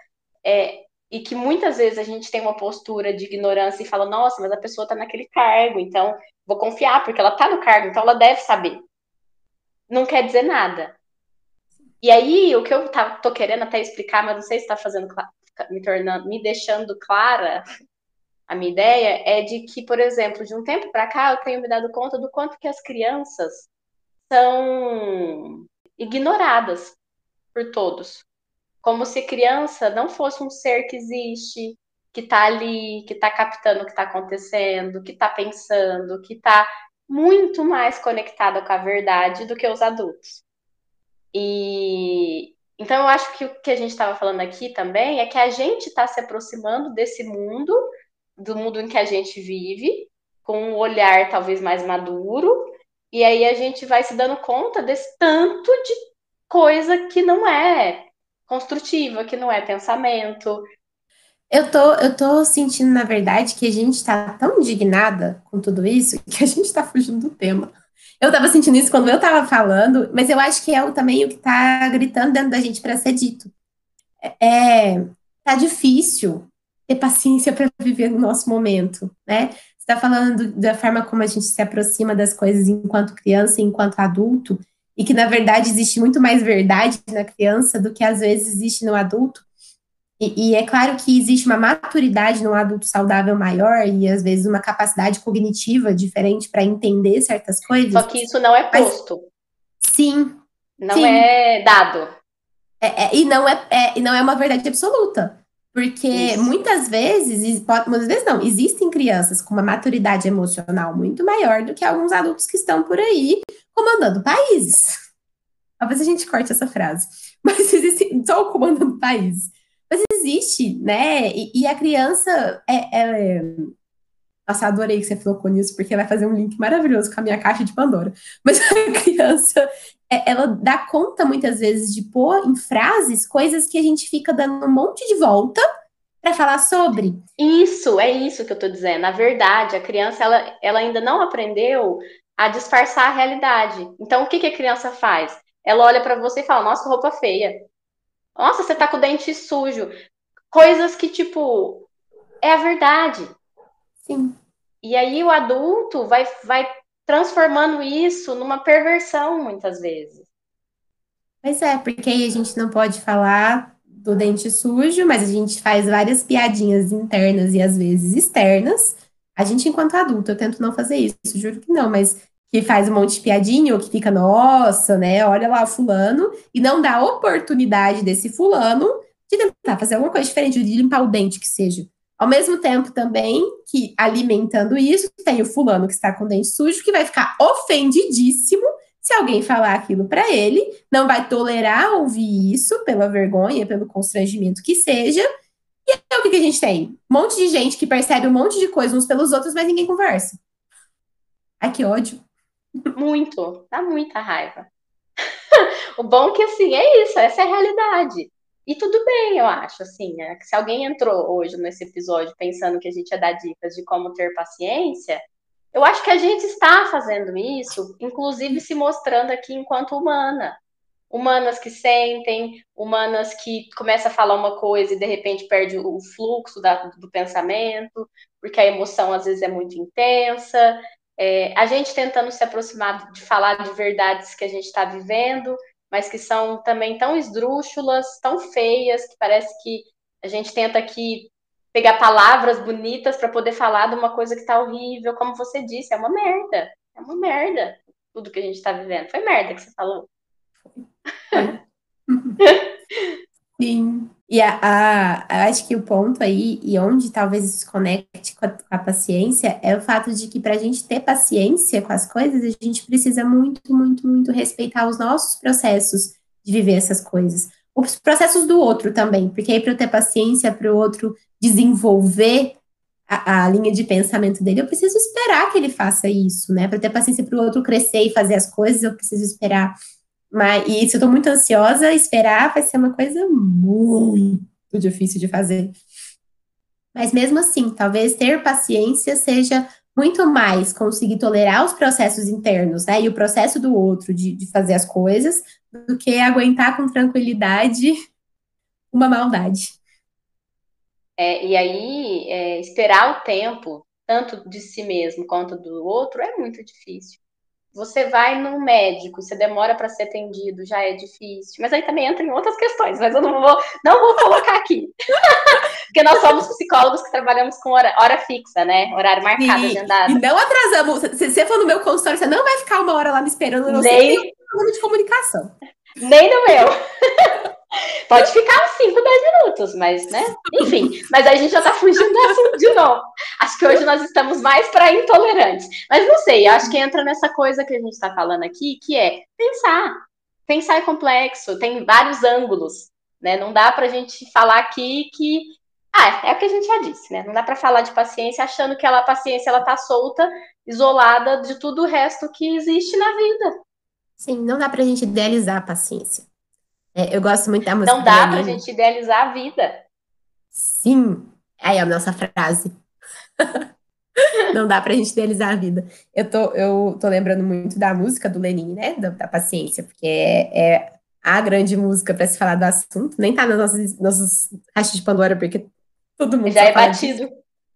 é, e que muitas vezes a gente tem uma postura de ignorância e fala, nossa, mas a pessoa está naquele cargo, então vou confiar, porque ela está no cargo, então ela deve saber. Não quer dizer nada. E aí, o que eu tá, tô querendo até explicar, mas não sei se está fazendo me tornando, me deixando clara a minha ideia é de que, por exemplo, de um tempo para cá, eu tenho me dado conta do quanto que as crianças são ignoradas por todos. Como se criança não fosse um ser que existe, que está ali, que está captando o que está acontecendo, que está pensando, que está muito mais conectada com a verdade do que os adultos. E então eu acho que o que a gente estava falando aqui também é que a gente está se aproximando desse mundo, do mundo em que a gente vive, com um olhar talvez mais maduro, e aí a gente vai se dando conta desse tanto de coisa que não é construtiva, que não é pensamento. Eu tô, eu tô sentindo, na verdade, que a gente está tão indignada com tudo isso que a gente está fugindo do tema. Eu tava sentindo isso quando eu tava falando, mas eu acho que é também o que tá gritando dentro da gente para ser dito. É, é, tá difícil ter paciência <laughs> para viver no nosso momento, né? Você tá falando da forma como a gente se aproxima das coisas enquanto criança, enquanto adulto, e que na verdade existe muito mais verdade na criança do que às vezes existe no adulto. E, e, é claro que existe uma maturidade no adulto saudável maior e às vezes uma capacidade cognitiva diferente para entender certas coisas. Só que isso não é posto. Mas, sim. Não sim. é dado. É, é, e, não é, é, e não é uma verdade absoluta. Porque isso. muitas vezes, muitas vezes não, existem crianças com uma maturidade emocional muito maior do que alguns adultos que estão por aí comandando países. Talvez a gente corte essa frase. <laughs> Mas existe só comandando países. Mas existe, né? E, e a criança é, é. Nossa, adorei que você colocou nisso, porque vai fazer um link maravilhoso com a minha caixa de Pandora. <laughs> Mas a criança, é, ela dá conta muitas vezes de pôr em frases coisas que a gente fica dando um monte de volta para falar sobre. Isso, é isso que eu tô dizendo. Na verdade, a criança ela, ela ainda não aprendeu a disfarçar a realidade. Então, o que, que a criança faz? Ela olha para você e fala: Nossa, roupa feia. Nossa, você tá com o dente sujo. Coisas que, tipo, é a verdade. Sim. E aí o adulto vai, vai transformando isso numa perversão, muitas vezes. Pois é, porque aí a gente não pode falar do dente sujo, mas a gente faz várias piadinhas internas e às vezes externas. A gente, enquanto adulto, eu tento não fazer isso, juro que não, mas que faz um monte de piadinha, ou que fica, nossa, né? Olha lá o fulano, e não dá oportunidade desse fulano de tentar fazer alguma coisa diferente, de limpar o dente, que seja. Ao mesmo tempo, também, que alimentando isso, tem o fulano que está com o dente sujo, que vai ficar ofendidíssimo se alguém falar aquilo para ele, não vai tolerar ouvir isso, pela vergonha, pelo constrangimento que seja. E é o que, que a gente tem? Um monte de gente que percebe um monte de coisa uns pelos outros, mas ninguém conversa. Ai, que ódio. Muito, dá muita raiva. <laughs> o bom é que assim, é isso, essa é a realidade. E tudo bem, eu acho, assim, né? se alguém entrou hoje nesse episódio pensando que a gente ia dar dicas de como ter paciência, eu acho que a gente está fazendo isso, inclusive se mostrando aqui enquanto humana. Humanas que sentem, humanas que começam a falar uma coisa e de repente perde o fluxo da, do pensamento, porque a emoção às vezes é muito intensa, é, a gente tentando se aproximar de falar de verdades que a gente está vivendo, mas que são também tão esdrúxulas, tão feias, que parece que a gente tenta aqui pegar palavras bonitas para poder falar de uma coisa que está horrível, como você disse, é uma merda. É uma merda tudo que a gente está vivendo. Foi merda que você falou. <laughs> Sim. E a, a, acho que o ponto aí, e onde talvez isso se conecte com a, com a paciência, é o fato de que para a gente ter paciência com as coisas, a gente precisa muito, muito, muito respeitar os nossos processos de viver essas coisas. Os processos do outro também, porque aí para eu ter paciência para o outro desenvolver a, a, linha de pensamento dele, eu preciso esperar que ele faça isso, né? Para ter paciência para o outro crescer e fazer as coisas, eu preciso esperar mas, e se eu estou muito ansiosa, esperar vai ser uma coisa muito difícil de fazer. Mas mesmo assim, talvez ter paciência seja muito mais conseguir tolerar os processos internos, né? E o processo do outro de, de fazer as coisas, do que aguentar com tranquilidade <laughs> uma maldade. É, e aí, é, esperar o tempo, tanto de si mesmo quanto do outro, é muito difícil. Você vai num médico, você demora para ser atendido, já é difícil. Mas aí também entra em outras questões, mas eu não vou, não vou colocar aqui. <laughs> Porque nós somos psicólogos que trabalhamos com hora, hora fixa, né? Horário marcado, e, agendado. E não atrasamos. Se você for no meu consultório, você não vai ficar uma hora lá me esperando. Não Nem... sei de comunicação. Nem no meu. <laughs> Pode ficar uns 5, 10 minutos, mas, né? Enfim, mas a gente já tá fugindo do assunto de novo. Acho que hoje nós estamos mais para intolerantes. Mas não sei, acho que entra nessa coisa que a gente está falando aqui, que é pensar. Pensar é complexo, tem vários ângulos, né? Não dá para a gente falar aqui que. Ah, é o que a gente já disse, né? Não dá para falar de paciência achando que ela, a paciência ela tá solta, isolada de tudo o resto que existe na vida. Sim, não dá para a gente idealizar a paciência. É, eu gosto muito da música. Não dá pra gente idealizar a vida. Sim. Aí é a nossa frase. <laughs> não dá pra gente idealizar a vida. Eu tô, eu tô lembrando muito da música do Lenin, né? Da, da paciência, porque é, é, a grande música para se falar do assunto. Nem tá nas nossas, nossas caixas de Pandora, porque todo mundo já é batido. Disso.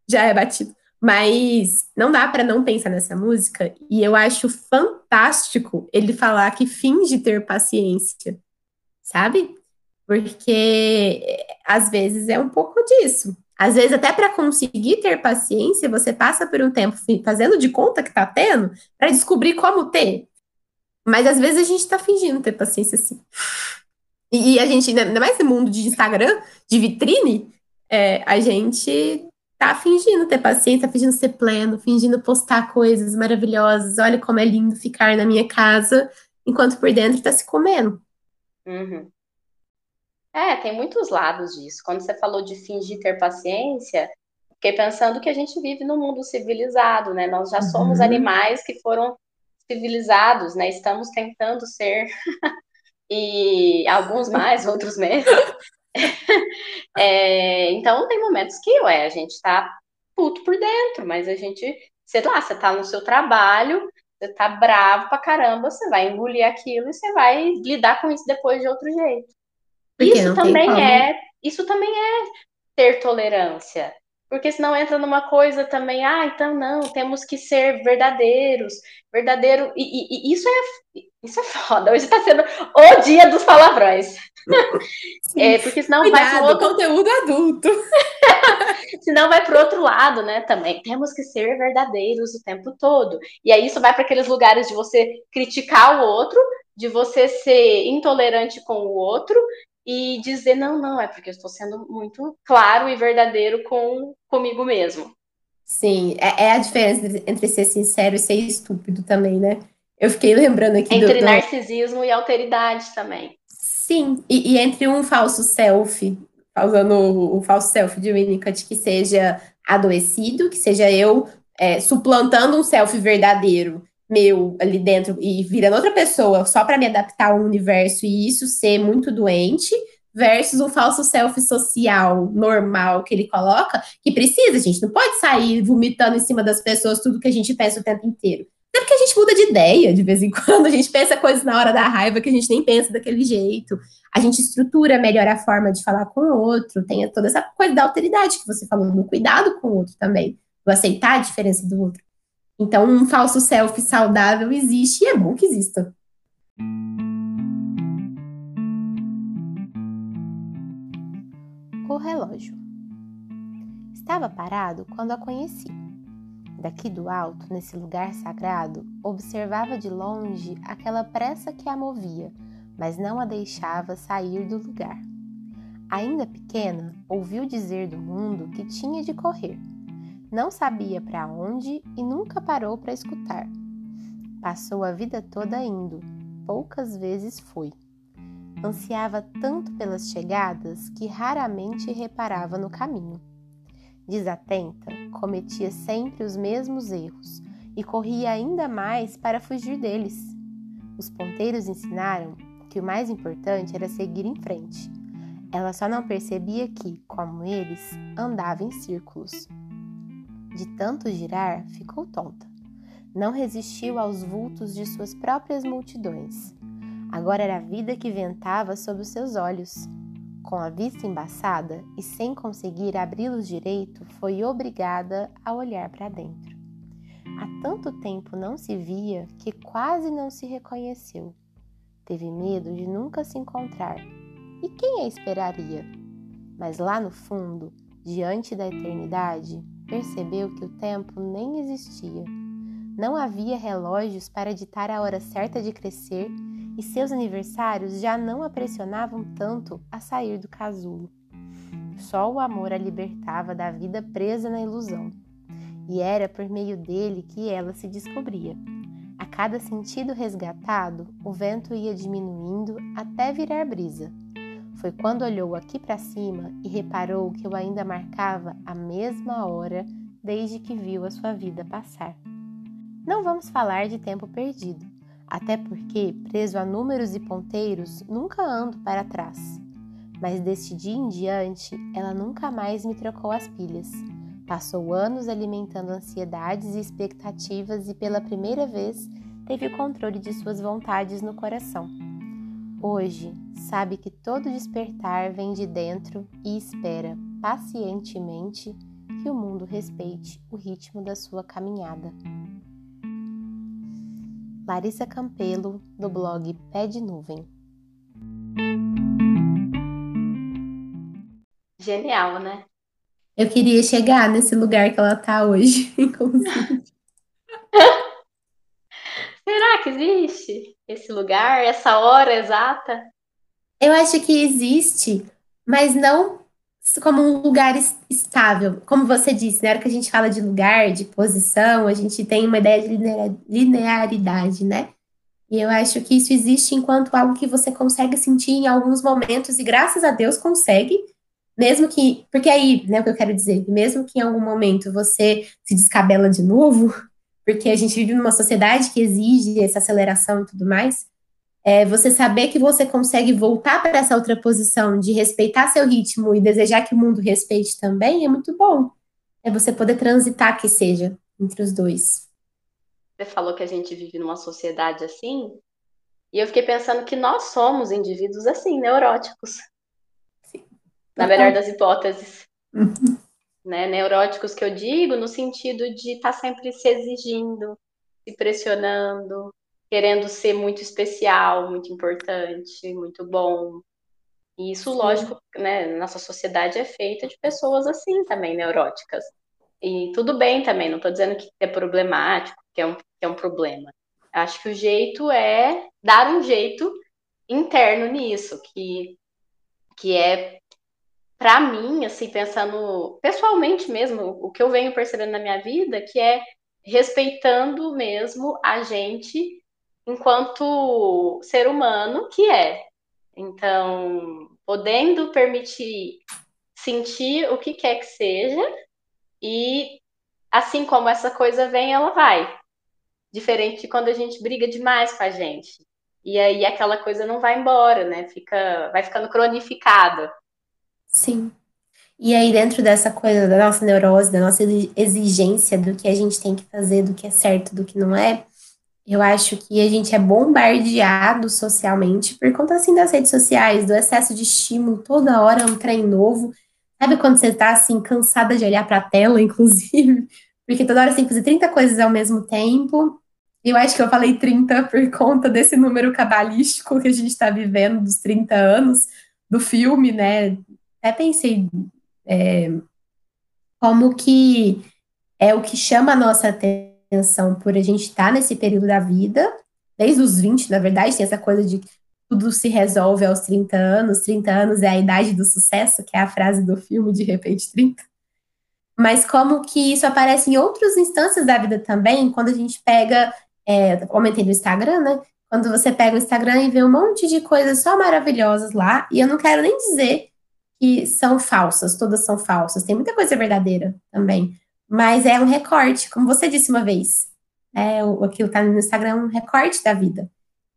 Já é batido. Mas não dá para não pensar nessa música, e eu acho fantástico ele falar que finge ter paciência sabe? Porque às vezes é um pouco disso. Às vezes, até para conseguir ter paciência, você passa por um tempo fazendo de conta que tá tendo para descobrir como ter. Mas às vezes a gente tá fingindo ter paciência sim. E, e a gente, ainda mais no mundo de Instagram, de vitrine, é, a gente tá fingindo ter paciência, fingindo ser pleno, fingindo postar coisas maravilhosas. Olha como é lindo ficar na minha casa, enquanto por dentro tá se comendo. Uhum. É, tem muitos lados disso. Quando você falou de fingir ter paciência, fiquei pensando que a gente vive num mundo civilizado, né? Nós já somos uhum. animais que foram civilizados, né? Estamos tentando ser, <laughs> e alguns mais, outros menos. <laughs> é, então, tem momentos que, ué, a gente tá puto por dentro, mas a gente, sei lá, você tá no seu trabalho, você tá bravo pra caramba, você vai engolir aquilo e você vai lidar com isso depois de outro jeito. Porque isso também é, isso também é ter tolerância. Porque senão entra numa coisa também, ah, então não, temos que ser verdadeiros, verdadeiro, e, e, e isso é isso é foda. Hoje tá sendo o dia dos palavrões. <laughs> é, porque senão Cuidado, vai pro outro... conteúdo adulto. <laughs> senão vai pro outro lado, né? Também temos que ser verdadeiros o tempo todo. E aí isso vai para aqueles lugares de você criticar o outro, de você ser intolerante com o outro e dizer não, não, é porque eu estou sendo muito claro e verdadeiro com comigo mesmo. Sim, é, é a diferença entre ser sincero e ser estúpido também, né? Eu fiquei lembrando aqui entre do, narcisismo e alteridade também. Sim, e, e, entre um falso self, usando o, o falso self de Winnicott, que seja adoecido, que seja eu é, suplantando um self verdadeiro meu ali dentro e virando outra pessoa só para me adaptar ao universo e isso ser muito doente, versus um falso self social normal que ele coloca, que precisa, gente, não pode sair vomitando em cima das pessoas tudo que a gente pensa o tempo inteiro. Até porque a gente muda de ideia de vez em <laughs> quando, a gente pensa coisas na hora da raiva que a gente nem pensa daquele jeito. A gente estrutura melhor a forma de falar com o outro, tem toda essa coisa da alteridade que você falou, no cuidado com o outro também, do aceitar a diferença do outro. Então, um falso self saudável existe e é bom que exista. O relógio. Estava parado quando a conheci. Daqui do alto, nesse lugar sagrado, observava de longe aquela pressa que a movia, mas não a deixava sair do lugar. Ainda pequena, ouviu dizer do mundo que tinha de correr. Não sabia para onde e nunca parou para escutar. Passou a vida toda indo, poucas vezes foi. Ansiava tanto pelas chegadas que raramente reparava no caminho. Desatenta, cometia sempre os mesmos erros e corria ainda mais para fugir deles. Os ponteiros ensinaram que o mais importante era seguir em frente. Ela só não percebia que, como eles, andava em círculos. De tanto girar, ficou tonta. Não resistiu aos vultos de suas próprias multidões. Agora era a vida que ventava sob os seus olhos. Com a vista embaçada e sem conseguir abri-los direito, foi obrigada a olhar para dentro. Há tanto tempo não se via que quase não se reconheceu. Teve medo de nunca se encontrar e quem a esperaria? Mas lá no fundo, diante da eternidade, percebeu que o tempo nem existia. Não havia relógios para ditar a hora certa de crescer e seus aniversários já não a pressionavam tanto a sair do casulo. Só o amor a libertava da vida presa na ilusão. E era por meio dele que ela se descobria. A cada sentido resgatado, o vento ia diminuindo até virar brisa foi quando olhou aqui para cima e reparou que eu ainda marcava a mesma hora desde que viu a sua vida passar. Não vamos falar de tempo perdido, até porque, preso a números e ponteiros, nunca ando para trás. Mas deste dia em diante, ela nunca mais me trocou as pilhas. Passou anos alimentando ansiedades e expectativas e pela primeira vez teve o controle de suas vontades no coração. Hoje, sabe que todo despertar vem de dentro e espera pacientemente que o mundo respeite o ritmo da sua caminhada. Larissa Campelo, do blog Pé de Nuvem. Genial, né? Eu queria chegar nesse lugar que ela tá hoje, <laughs> que existe esse lugar, essa hora exata? Eu acho que existe, mas não como um lugar estável. Como você disse, na hora que a gente fala de lugar, de posição, a gente tem uma ideia de linearidade, né? E eu acho que isso existe enquanto algo que você consegue sentir em alguns momentos, e graças a Deus consegue, mesmo que. Porque aí, né, o que eu quero dizer, mesmo que em algum momento você se descabela de novo, porque a gente vive numa sociedade que exige essa aceleração e tudo mais, é, você saber que você consegue voltar para essa outra posição de respeitar seu ritmo e desejar que o mundo respeite também é muito bom. É você poder transitar que seja entre os dois. Você falou que a gente vive numa sociedade assim, e eu fiquei pensando que nós somos indivíduos assim, neuróticos. Sim. Na melhor das hipóteses. Uhum <laughs> né? Neuróticos que eu digo no sentido de estar tá sempre se exigindo, se pressionando, querendo ser muito especial, muito importante, muito bom. E isso, Sim. lógico, né, nossa sociedade é feita de pessoas assim também, neuróticas. E tudo bem também, não estou dizendo que é problemático, que é, um, que é um problema. Acho que o jeito é dar um jeito interno nisso, que, que é para mim, assim, pensando pessoalmente mesmo, o que eu venho percebendo na minha vida, que é respeitando mesmo a gente enquanto ser humano que é. Então, podendo permitir sentir o que quer que seja e assim como essa coisa vem, ela vai. Diferente de quando a gente briga demais com a gente. E aí aquela coisa não vai embora, né? Fica, vai ficando cronificada. Sim. E aí, dentro dessa coisa da nossa neurose, da nossa exigência do que a gente tem que fazer, do que é certo, do que não é, eu acho que a gente é bombardeado socialmente por conta, assim, das redes sociais, do excesso de estímulo, toda hora um trem novo. Sabe quando você tá, assim, cansada de olhar para a tela, <laughs> inclusive? Porque toda hora você tem que fazer 30 coisas ao mesmo tempo. Eu acho que eu falei 30 por conta desse número cabalístico que a gente está vivendo, dos 30 anos do filme, né? Até pensei é, como que é o que chama a nossa atenção por a gente estar nesse período da vida, desde os 20, na verdade, tem essa coisa de tudo se resolve aos 30 anos, 30 anos é a idade do sucesso, que é a frase do filme De Repente 30. Mas como que isso aparece em outras instâncias da vida também, quando a gente pega, é, aumentei no Instagram, né? Quando você pega o Instagram e vê um monte de coisas só maravilhosas lá, e eu não quero nem dizer que são falsas, todas são falsas, tem muita coisa verdadeira também, mas é um recorte, como você disse uma vez, é, aquilo tá no Instagram é um recorte da vida.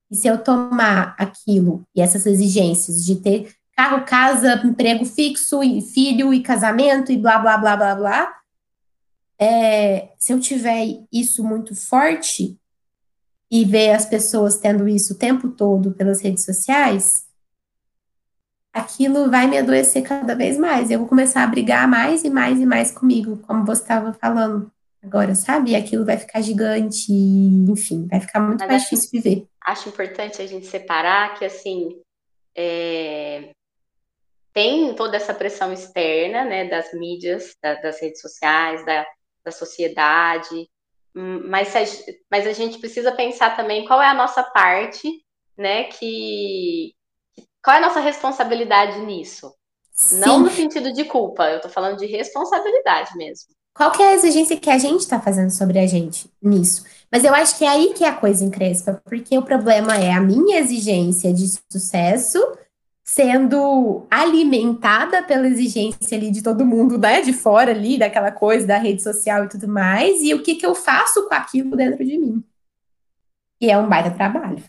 E se eu tomar aquilo e essas exigências de ter carro, casa, emprego fixo, e filho e casamento e blá, blá, blá, blá, blá, é, se eu tiver isso muito forte e ver as pessoas tendo isso o tempo todo pelas redes sociais, aquilo vai me adoecer cada vez mais. Eu vou começar a brigar mais e mais e mais comigo, como você estava falando agora, sabe? E aquilo vai ficar gigante, enfim, vai ficar muito Mas mais acho, difícil viver. Acho importante a gente separar que, assim, é, tem toda essa pressão externa, né, das mídias, da, das redes sociais, da, da sociedade, hum, mas a, mas a gente precisa pensar também qual é a nossa parte, né, que, qual é a nossa responsabilidade nisso? Sim. Não no sentido de culpa, eu tô falando de responsabilidade mesmo. Qual que é a exigência que a gente está fazendo sobre a gente nisso? Mas eu acho que é aí que a coisa encrespa, porque o problema é a minha exigência de sucesso sendo alimentada pela exigência ali de todo mundo, né, de fora ali, daquela coisa da rede social e tudo mais, e o que que eu faço com aquilo dentro de mim. E é um baita trabalho.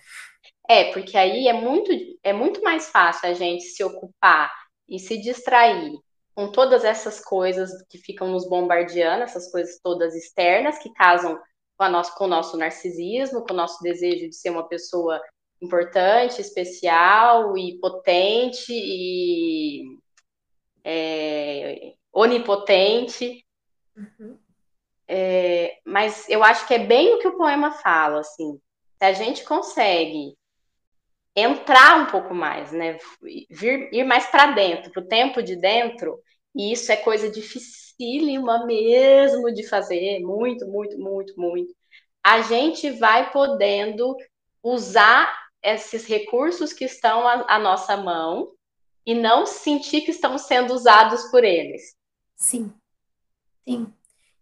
É, porque aí é muito, é muito mais fácil a gente se ocupar e se distrair com todas essas coisas que ficam nos bombardeando, essas coisas todas externas que casam com, a nosso, com o nosso narcisismo, com o nosso desejo de ser uma pessoa importante, especial e potente e é, onipotente. Uhum. É, mas eu acho que é bem o que o poema fala, assim. Se a gente consegue entrar um pouco mais, né? Vir, ir mais para dentro, para o tempo de dentro, e isso é coisa dificílima mesmo de fazer, muito, muito, muito, muito. A gente vai podendo usar esses recursos que estão à, à nossa mão e não sentir que estão sendo usados por eles. Sim, sim.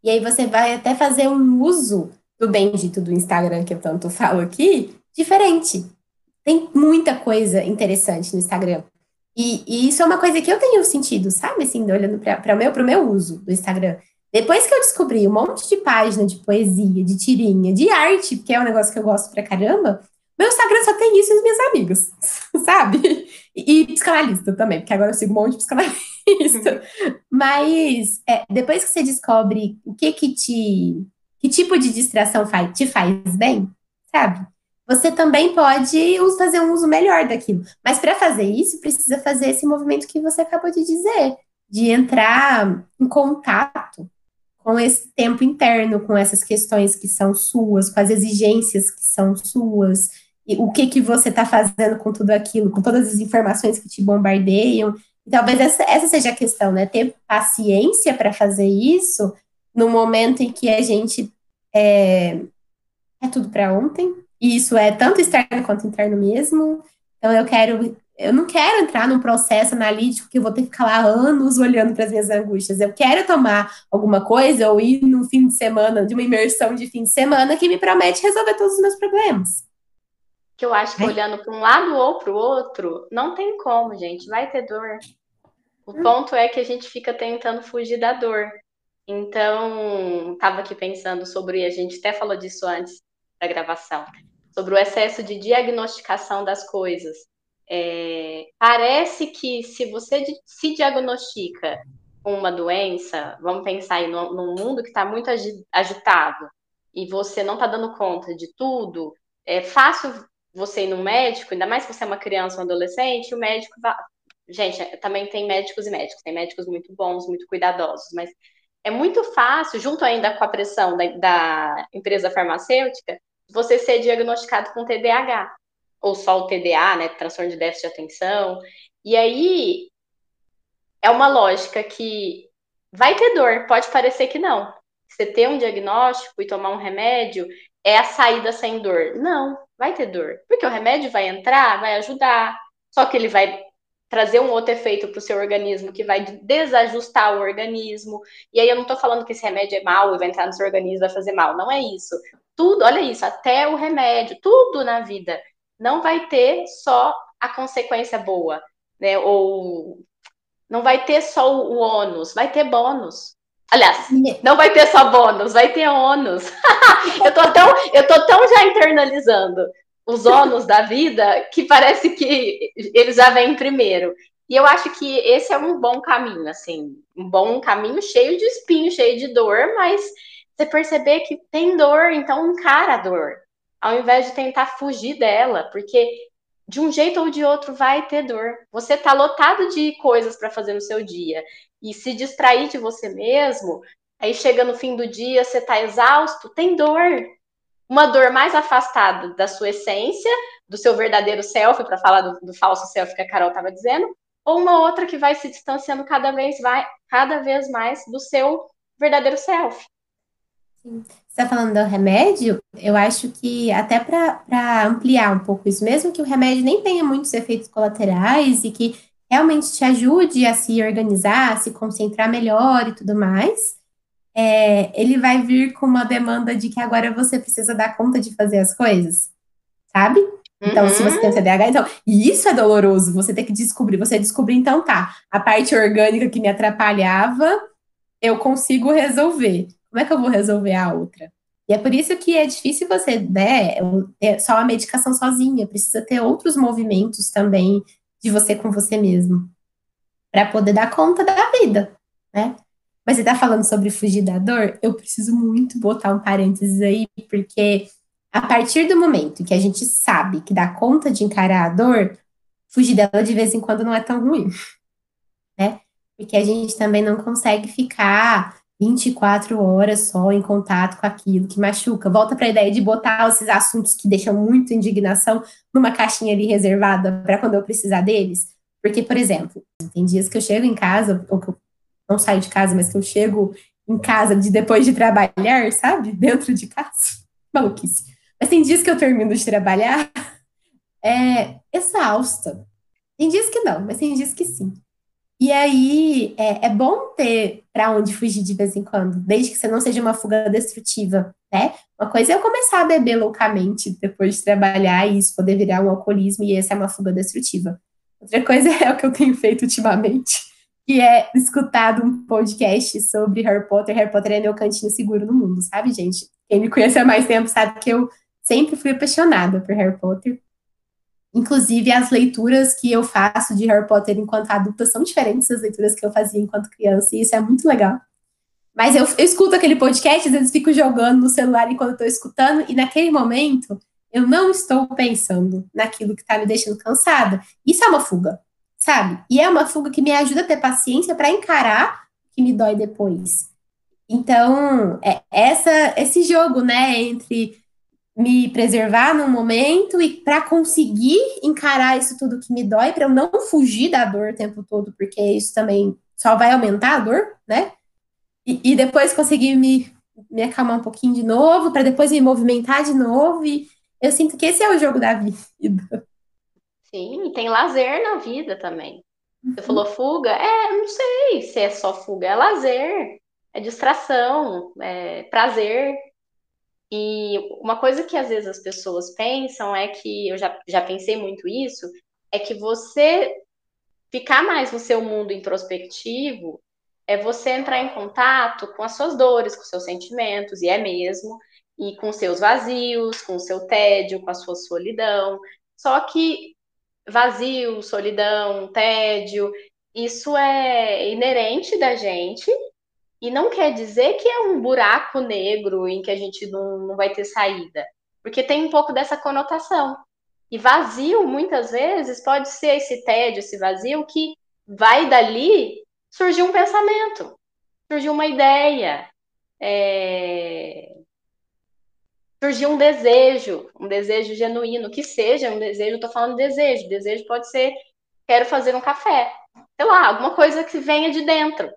E aí você vai até fazer um uso do bendito do Instagram, que eu tanto falo aqui, diferente. Tem muita coisa interessante no Instagram. E, e isso é uma coisa que eu tenho sentido, sabe? Assim, olhando para o meu, meu uso do Instagram. Depois que eu descobri um monte de página de poesia, de tirinha, de arte, que é um negócio que eu gosto pra caramba, meu Instagram só tem isso e as minhas amigas, <laughs> sabe? E, e psicanalista também, porque agora eu sigo um monte de psicanalista. <laughs> Mas é, depois que você descobre o que que te. Que tipo de distração faz, te faz bem, sabe? Você também pode fazer um uso melhor daquilo. Mas para fazer isso, precisa fazer esse movimento que você acabou de dizer, de entrar em contato com esse tempo interno, com essas questões que são suas, com as exigências que são suas, e o que que você está fazendo com tudo aquilo, com todas as informações que te bombardeiam. E talvez essa, essa seja a questão, né? Ter paciência para fazer isso no momento em que a gente é, é tudo para ontem, e isso é tanto externo quanto interno mesmo. Então eu quero, eu não quero entrar num processo analítico que eu vou ter que ficar lá anos olhando para as minhas angústias. Eu quero tomar alguma coisa ou ir no fim de semana, de uma imersão de fim de semana que me promete resolver todos os meus problemas. Que eu acho que é. olhando para um lado ou para o outro, não tem como, gente, vai ter dor. O hum. ponto é que a gente fica tentando fugir da dor. Então, estava aqui pensando sobre, a gente até falou disso antes da gravação, sobre o excesso de diagnosticação das coisas. É, parece que se você se diagnostica com uma doença, vamos pensar aí num, num mundo que está muito agitado e você não está dando conta de tudo, é fácil você ir no médico, ainda mais se você é uma criança ou um adolescente, o médico vai. Gente, também tem médicos e médicos, tem médicos muito bons, muito cuidadosos, mas é muito fácil, junto ainda com a pressão da, da empresa farmacêutica, você ser diagnosticado com TDAH, ou só o TDA, né, transtorno de déficit de atenção. E aí é uma lógica que vai ter dor, pode parecer que não. Você ter um diagnóstico e tomar um remédio é a saída sem dor. Não, vai ter dor. Porque o remédio vai entrar, vai ajudar, só que ele vai trazer um outro efeito para o seu organismo que vai desajustar o organismo. E aí eu não estou falando que esse remédio é mal e vai entrar no seu organismo e vai fazer mal. Não é isso. Tudo, olha isso, até o remédio, tudo na vida não vai ter só a consequência boa, né? Ou não vai ter só o ônus, vai ter bônus. Aliás, não vai ter só bônus, vai ter ônus. <laughs> eu, tô tão, eu tô tão já internalizando os ônus da vida que parece que eles já vêm primeiro. E eu acho que esse é um bom caminho, assim, um bom caminho cheio de espinho, cheio de dor, mas você perceber que tem dor, então encara a dor, ao invés de tentar fugir dela, porque de um jeito ou de outro vai ter dor. Você está lotado de coisas para fazer no seu dia e se distrair de você mesmo, aí chega no fim do dia, você está exausto, tem dor. Uma dor mais afastada da sua essência, do seu verdadeiro self, para falar do, do, falso self que a Carol estava dizendo, ou uma outra que vai se distanciando cada vez, vai, cada vez mais do seu verdadeiro self. Sim está falando do remédio, eu acho que até para ampliar um pouco isso, mesmo que o remédio nem tenha muitos efeitos colaterais e que realmente te ajude a se organizar, a se concentrar melhor e tudo mais, é, ele vai vir com uma demanda de que agora você precisa dar conta de fazer as coisas, sabe? Então, uhum. se você tem TDAH, então, e isso é doloroso, você tem que descobrir, você descobrir, então tá, a parte orgânica que me atrapalhava, eu consigo resolver. Como é que eu vou resolver a outra? E é por isso que é difícil você, né, é só a medicação sozinha, precisa ter outros movimentos também de você com você mesmo, para poder dar conta da vida, né? Mas você tá falando sobre fugir da dor, eu preciso muito botar um parênteses aí, porque a partir do momento que a gente sabe que dá conta de encarar a dor, fugir dela de vez em quando não é tão ruim, <laughs> né? Porque a gente também não consegue ficar 24 horas só em contato com aquilo que machuca. Volta para a ideia de botar esses assuntos que deixam muito indignação numa caixinha ali reservada para quando eu precisar deles. Porque, por exemplo, tem dias que eu chego em casa, ou que eu não saio de casa, mas que eu chego em casa de depois de trabalhar, sabe? Dentro de casa. <laughs> Maluquice. Mas tem dias que eu termino de trabalhar é, exausta. Tem dias que não, mas tem dias que sim. E aí é, é bom ter para onde fugir de vez em quando, desde que você não seja uma fuga destrutiva, né? Uma coisa é eu começar a beber loucamente depois de trabalhar e isso poder virar um alcoolismo e essa é uma fuga destrutiva. Outra coisa <laughs> é o que eu tenho feito ultimamente, que é escutado um podcast sobre Harry Potter. Harry Potter é meu cantinho seguro no mundo, sabe, gente? Quem me conhece há mais tempo sabe que eu sempre fui apaixonada por Harry Potter. Inclusive, as leituras que eu faço de Harry Potter enquanto adulta são diferentes das leituras que eu fazia enquanto criança, e isso é muito legal. Mas eu, eu escuto aquele podcast, às vezes fico jogando no celular enquanto estou escutando, e naquele momento eu não estou pensando naquilo que está me deixando cansada. Isso é uma fuga, sabe? E é uma fuga que me ajuda a ter paciência para encarar o que me dói depois. Então, é essa, esse jogo, né, entre me preservar num momento e para conseguir encarar isso tudo que me dói, para eu não fugir da dor o tempo todo, porque isso também só vai aumentar a dor, né? E, e depois conseguir me, me acalmar um pouquinho de novo, para depois me movimentar de novo. E eu sinto que esse é o jogo da vida. Sim, tem lazer na vida também. Você falou fuga? É, não sei se é só fuga, é lazer, é distração, é prazer, e uma coisa que às vezes as pessoas pensam é que, eu já, já pensei muito isso, é que você ficar mais no seu mundo introspectivo é você entrar em contato com as suas dores, com seus sentimentos, e é mesmo, e com seus vazios, com o seu tédio, com a sua solidão. Só que vazio, solidão, tédio, isso é inerente da gente e não quer dizer que é um buraco negro em que a gente não, não vai ter saída, porque tem um pouco dessa conotação. E vazio, muitas vezes, pode ser esse tédio, esse vazio, que vai dali surgir um pensamento, surgir uma ideia, é... surgir um desejo, um desejo genuíno, que seja um desejo, estou falando desejo, desejo pode ser quero fazer um café, sei lá, alguma coisa que venha de dentro.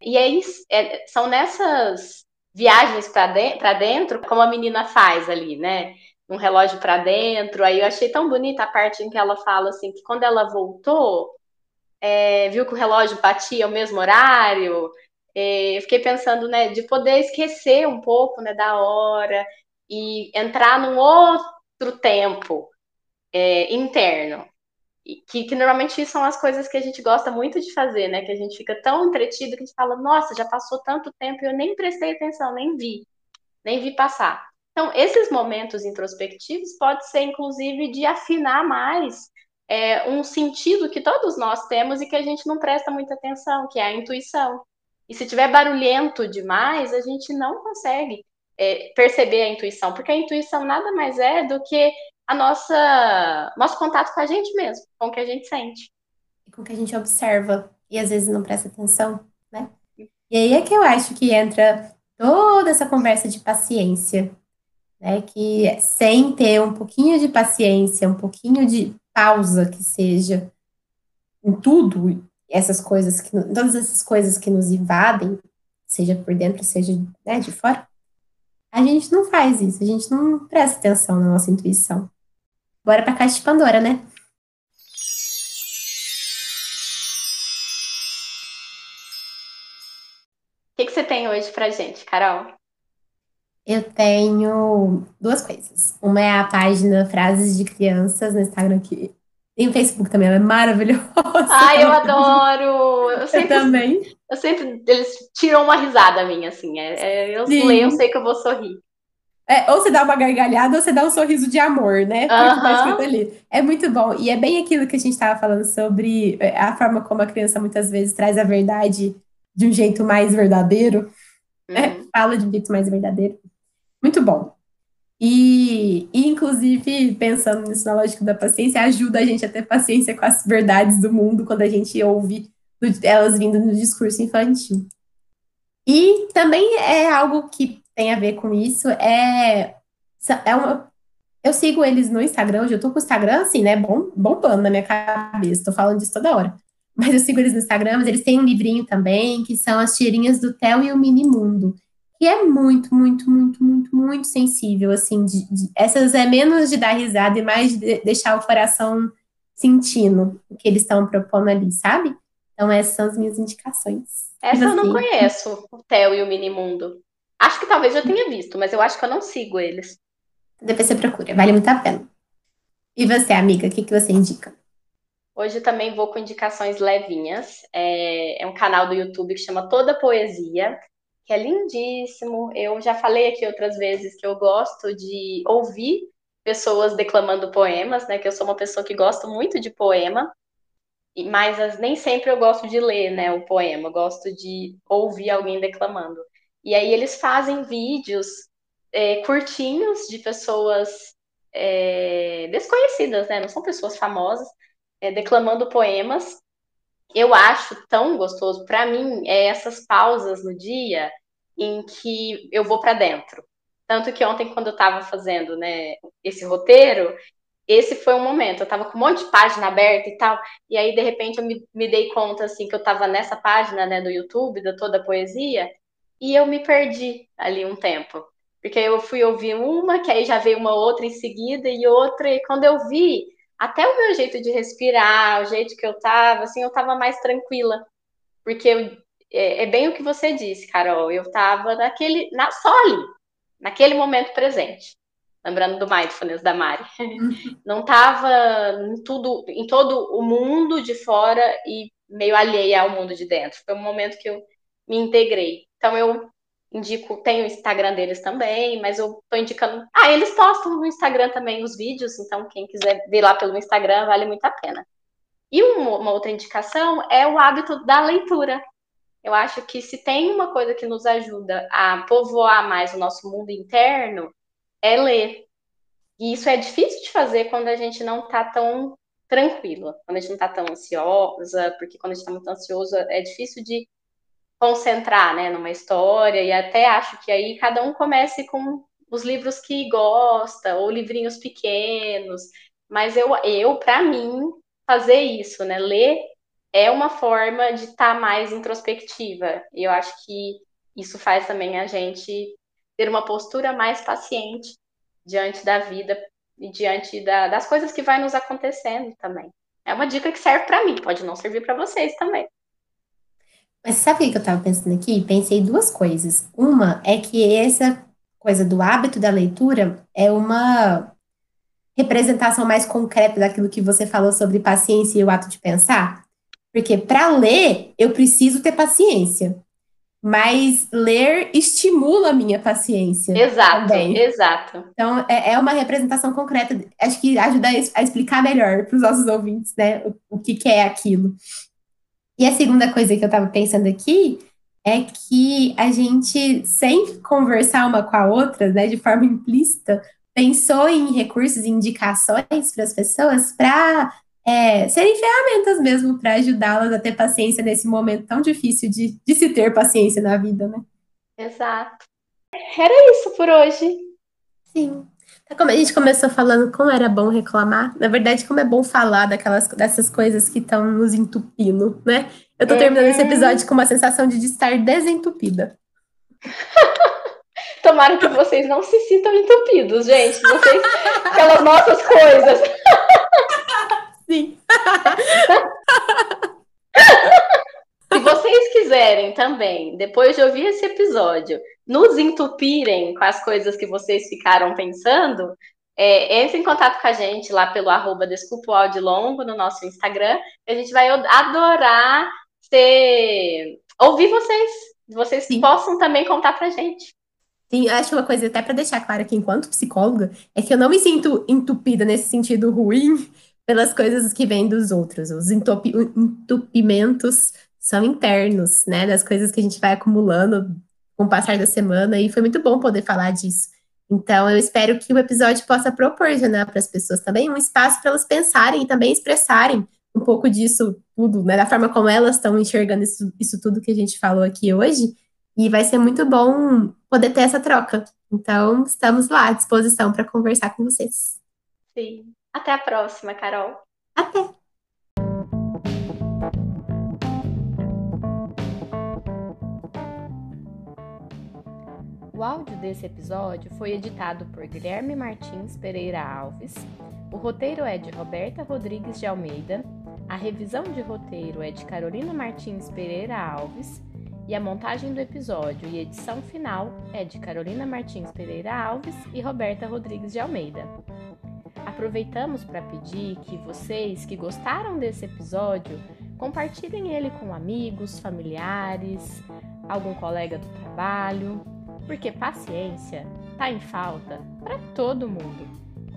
E aí é, são nessas viagens para de, dentro, como a menina faz ali, né? um relógio para dentro. Aí eu achei tão bonita a parte em que ela fala assim que quando ela voltou, é, viu que o relógio batia ao mesmo horário. É, eu fiquei pensando, né, de poder esquecer um pouco, né, da hora e entrar num outro tempo é, interno. Que, que, normalmente são as coisas que a gente gosta muito de fazer, né? Que a gente fica tão entretido que a gente fala, nossa, já passou tanto tempo e eu nem prestei atenção, nem vi, nem vi passar. Então, esses momentos introspectivos pode ser, inclusive, de afinar mais é, um sentido que todos nós temos e que a gente não presta muita atenção, que é a intuição. E se tiver barulhento demais, a gente não consegue é, perceber a intuição, porque a intuição nada mais é do que a nossa nosso contato com a gente mesmo, com o que a gente sente. Com o que a gente observa e às vezes não presta atenção, né? E aí é que eu acho que entra toda essa conversa de paciência, né? Que sem ter um pouquinho de paciência, um pouquinho de pausa que seja em tudo, essas coisas que todas essas coisas que nos invadem, seja por dentro, seja né, de fora, a gente não faz isso, a gente não presta atenção na nossa intuição. Bora pra caixa de Pandora, né? O que, que você tem hoje pra gente, Carol? Eu tenho duas coisas. Uma é a página Frases de Crianças no Instagram, que tem o Facebook também, ela é maravilhosa. Ai, eu adoro! Eu, sempre, eu também. Eu sempre, eles tiram uma risada minha, assim. É, é, eu Sim. leio, eu sei que eu vou sorrir. É, ou você dá uma gargalhada ou você dá um sorriso de amor, né? Uhum. É muito bom. E é bem aquilo que a gente estava falando sobre é, a forma como a criança muitas vezes traz a verdade de um jeito mais verdadeiro. Né? Uhum. Fala de um jeito mais verdadeiro. Muito bom. E, inclusive, pensando nisso na lógica da paciência, ajuda a gente a ter paciência com as verdades do mundo quando a gente ouve elas vindo no discurso infantil. E também é algo que tem a ver com isso é, é uma, eu sigo eles no Instagram, hoje eu tô com o Instagram assim, né, bom, bombando na minha cabeça, tô falando disso toda hora. Mas eu sigo eles no Instagram, mas eles têm um livrinho também, que são as tirinhas do Theo e o Mini Mundo. Que é muito, muito, muito, muito, muito sensível, assim, de, de, essas é menos de dar risada e mais de deixar o coração sentindo o que eles estão propondo ali, sabe? Então essas são as minhas indicações. Essa eu não conheço, o Theo e o Mini Mundo. Acho que talvez eu tenha visto, mas eu acho que eu não sigo eles. Depois você procura, vale muito a pena. E você, amiga, o que, que você indica? Hoje também vou com indicações levinhas. É, é, um canal do YouTube que chama Toda Poesia, que é lindíssimo. Eu já falei aqui outras vezes que eu gosto de ouvir pessoas declamando poemas, né? Que eu sou uma pessoa que gosta muito de poema, mas nem sempre eu gosto de ler, né, o poema. Eu gosto de ouvir alguém declamando. E aí eles fazem vídeos é, curtinhos de pessoas é, desconhecidas, né? Não são pessoas famosas, é, declamando poemas. Eu acho tão gostoso. Para mim, é essas pausas no dia em que eu vou para dentro. Tanto que ontem, quando eu estava fazendo né, esse roteiro, esse foi um momento. Eu estava com um monte de página aberta e tal, e aí, de repente, eu me, me dei conta assim que eu estava nessa página né, do YouTube, da toda a poesia, e eu me perdi ali um tempo. Porque eu fui ouvir uma, que aí já veio uma outra em seguida e outra, e quando eu vi, até o meu jeito de respirar, o jeito que eu tava, assim, eu tava mais tranquila. Porque eu, é, é, bem o que você disse, Carol, eu tava naquele, na, só ali, naquele momento presente. Lembrando do mindfulness da Mari. <laughs> Não tava em tudo, em todo o mundo de fora e meio alheia ao mundo de dentro. Foi um momento que eu me integrei. Então eu indico, tem o Instagram deles também, mas eu tô indicando. Ah, eles postam no Instagram também os vídeos, então quem quiser ver lá pelo Instagram vale muito a pena. E uma, outra indicação é o hábito da leitura. Eu acho que se tem uma coisa que nos ajuda a povoar mais o nosso mundo interno, é ler. E isso é difícil de fazer quando a gente não está tão tranquila, quando a gente não está tão ansiosa, porque quando a gente está muito ansioso é difícil de concentrar, né, numa história, e até acho que aí cada um comece com os livros que gosta, ou livrinhos pequenos, mas eu, eu para mim, fazer isso, né, ler é uma forma de estar tá mais introspectiva, e eu acho que isso faz também a gente ter uma postura mais paciente diante da vida e diante da, das coisas que vai nos acontecendo também. É uma dica que serve para mim, pode não servir para vocês também. Mas sabe o que eu estava pensando aqui? Pensei duas coisas. Uma é que essa coisa do hábito da leitura é uma representação mais concreta daquilo que você falou sobre paciência e o ato de pensar. Porque para ler, eu preciso ter paciência. Mas ler estimula a minha paciência. Exato, também. exato. Então, é, é, uma representação concreta. Acho que ajuda a explicar melhor para os nossos ouvintes, né? O, o que, que é aquilo. E a segunda coisa que eu estava pensando aqui é que a gente, sem conversar uma com a outra, né, de forma implícita, pensou em recursos e indicações para as pessoas para é, serem ferramentas mesmo para ajudá-las a ter paciência nesse momento tão difícil de, de se ter paciência na vida, né? Exato. Era isso por hoje. Sim. Como a gente começou falando como era bom reclamar, na verdade, como é bom falar daquelas dessas coisas que estão nos entupindo, né? Eu tô terminando esse episódio com uma sensação de estar desentupida. <laughs> Tomara que vocês não se sintam entupidos, gente. Vocês, <laughs> pelas nossas coisas. Sim. <laughs> Se vocês quiserem também, depois de ouvir esse episódio, nos entupirem com as coisas que vocês ficaram pensando, é, entre em contato com a gente lá pelo arroba Desculpa o Áudio Longo no nosso Instagram. A gente vai adorar ser... ouvir vocês. Vocês Sim. possam também contar pra gente. Sim, acho uma coisa até para deixar claro que enquanto psicóloga, é que eu não me sinto entupida nesse sentido ruim pelas coisas que vêm dos outros. Os entupimentos são internos, né? Das coisas que a gente vai acumulando com o passar da semana, e foi muito bom poder falar disso. Então, eu espero que o episódio possa proporcionar para as pessoas também um espaço para elas pensarem e também expressarem um pouco disso tudo, né, da forma como elas estão enxergando isso, isso tudo que a gente falou aqui hoje. E vai ser muito bom poder ter essa troca. Então, estamos lá à disposição para conversar com vocês. Sim. Até a próxima, Carol. Até! O áudio desse episódio foi editado por Guilherme Martins Pereira Alves. O roteiro é de Roberta Rodrigues de Almeida. A revisão de roteiro é de Carolina Martins Pereira Alves. E a montagem do episódio e edição final é de Carolina Martins Pereira Alves e Roberta Rodrigues de Almeida. Aproveitamos para pedir que vocês que gostaram desse episódio compartilhem ele com amigos, familiares, algum colega do trabalho porque paciência está em falta para todo mundo.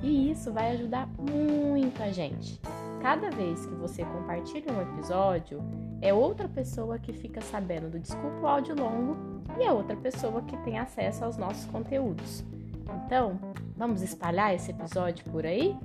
E isso vai ajudar muita gente. Cada vez que você compartilha um episódio, é outra pessoa que fica sabendo do Desculpa o Áudio Longo e é outra pessoa que tem acesso aos nossos conteúdos. Então, vamos espalhar esse episódio por aí?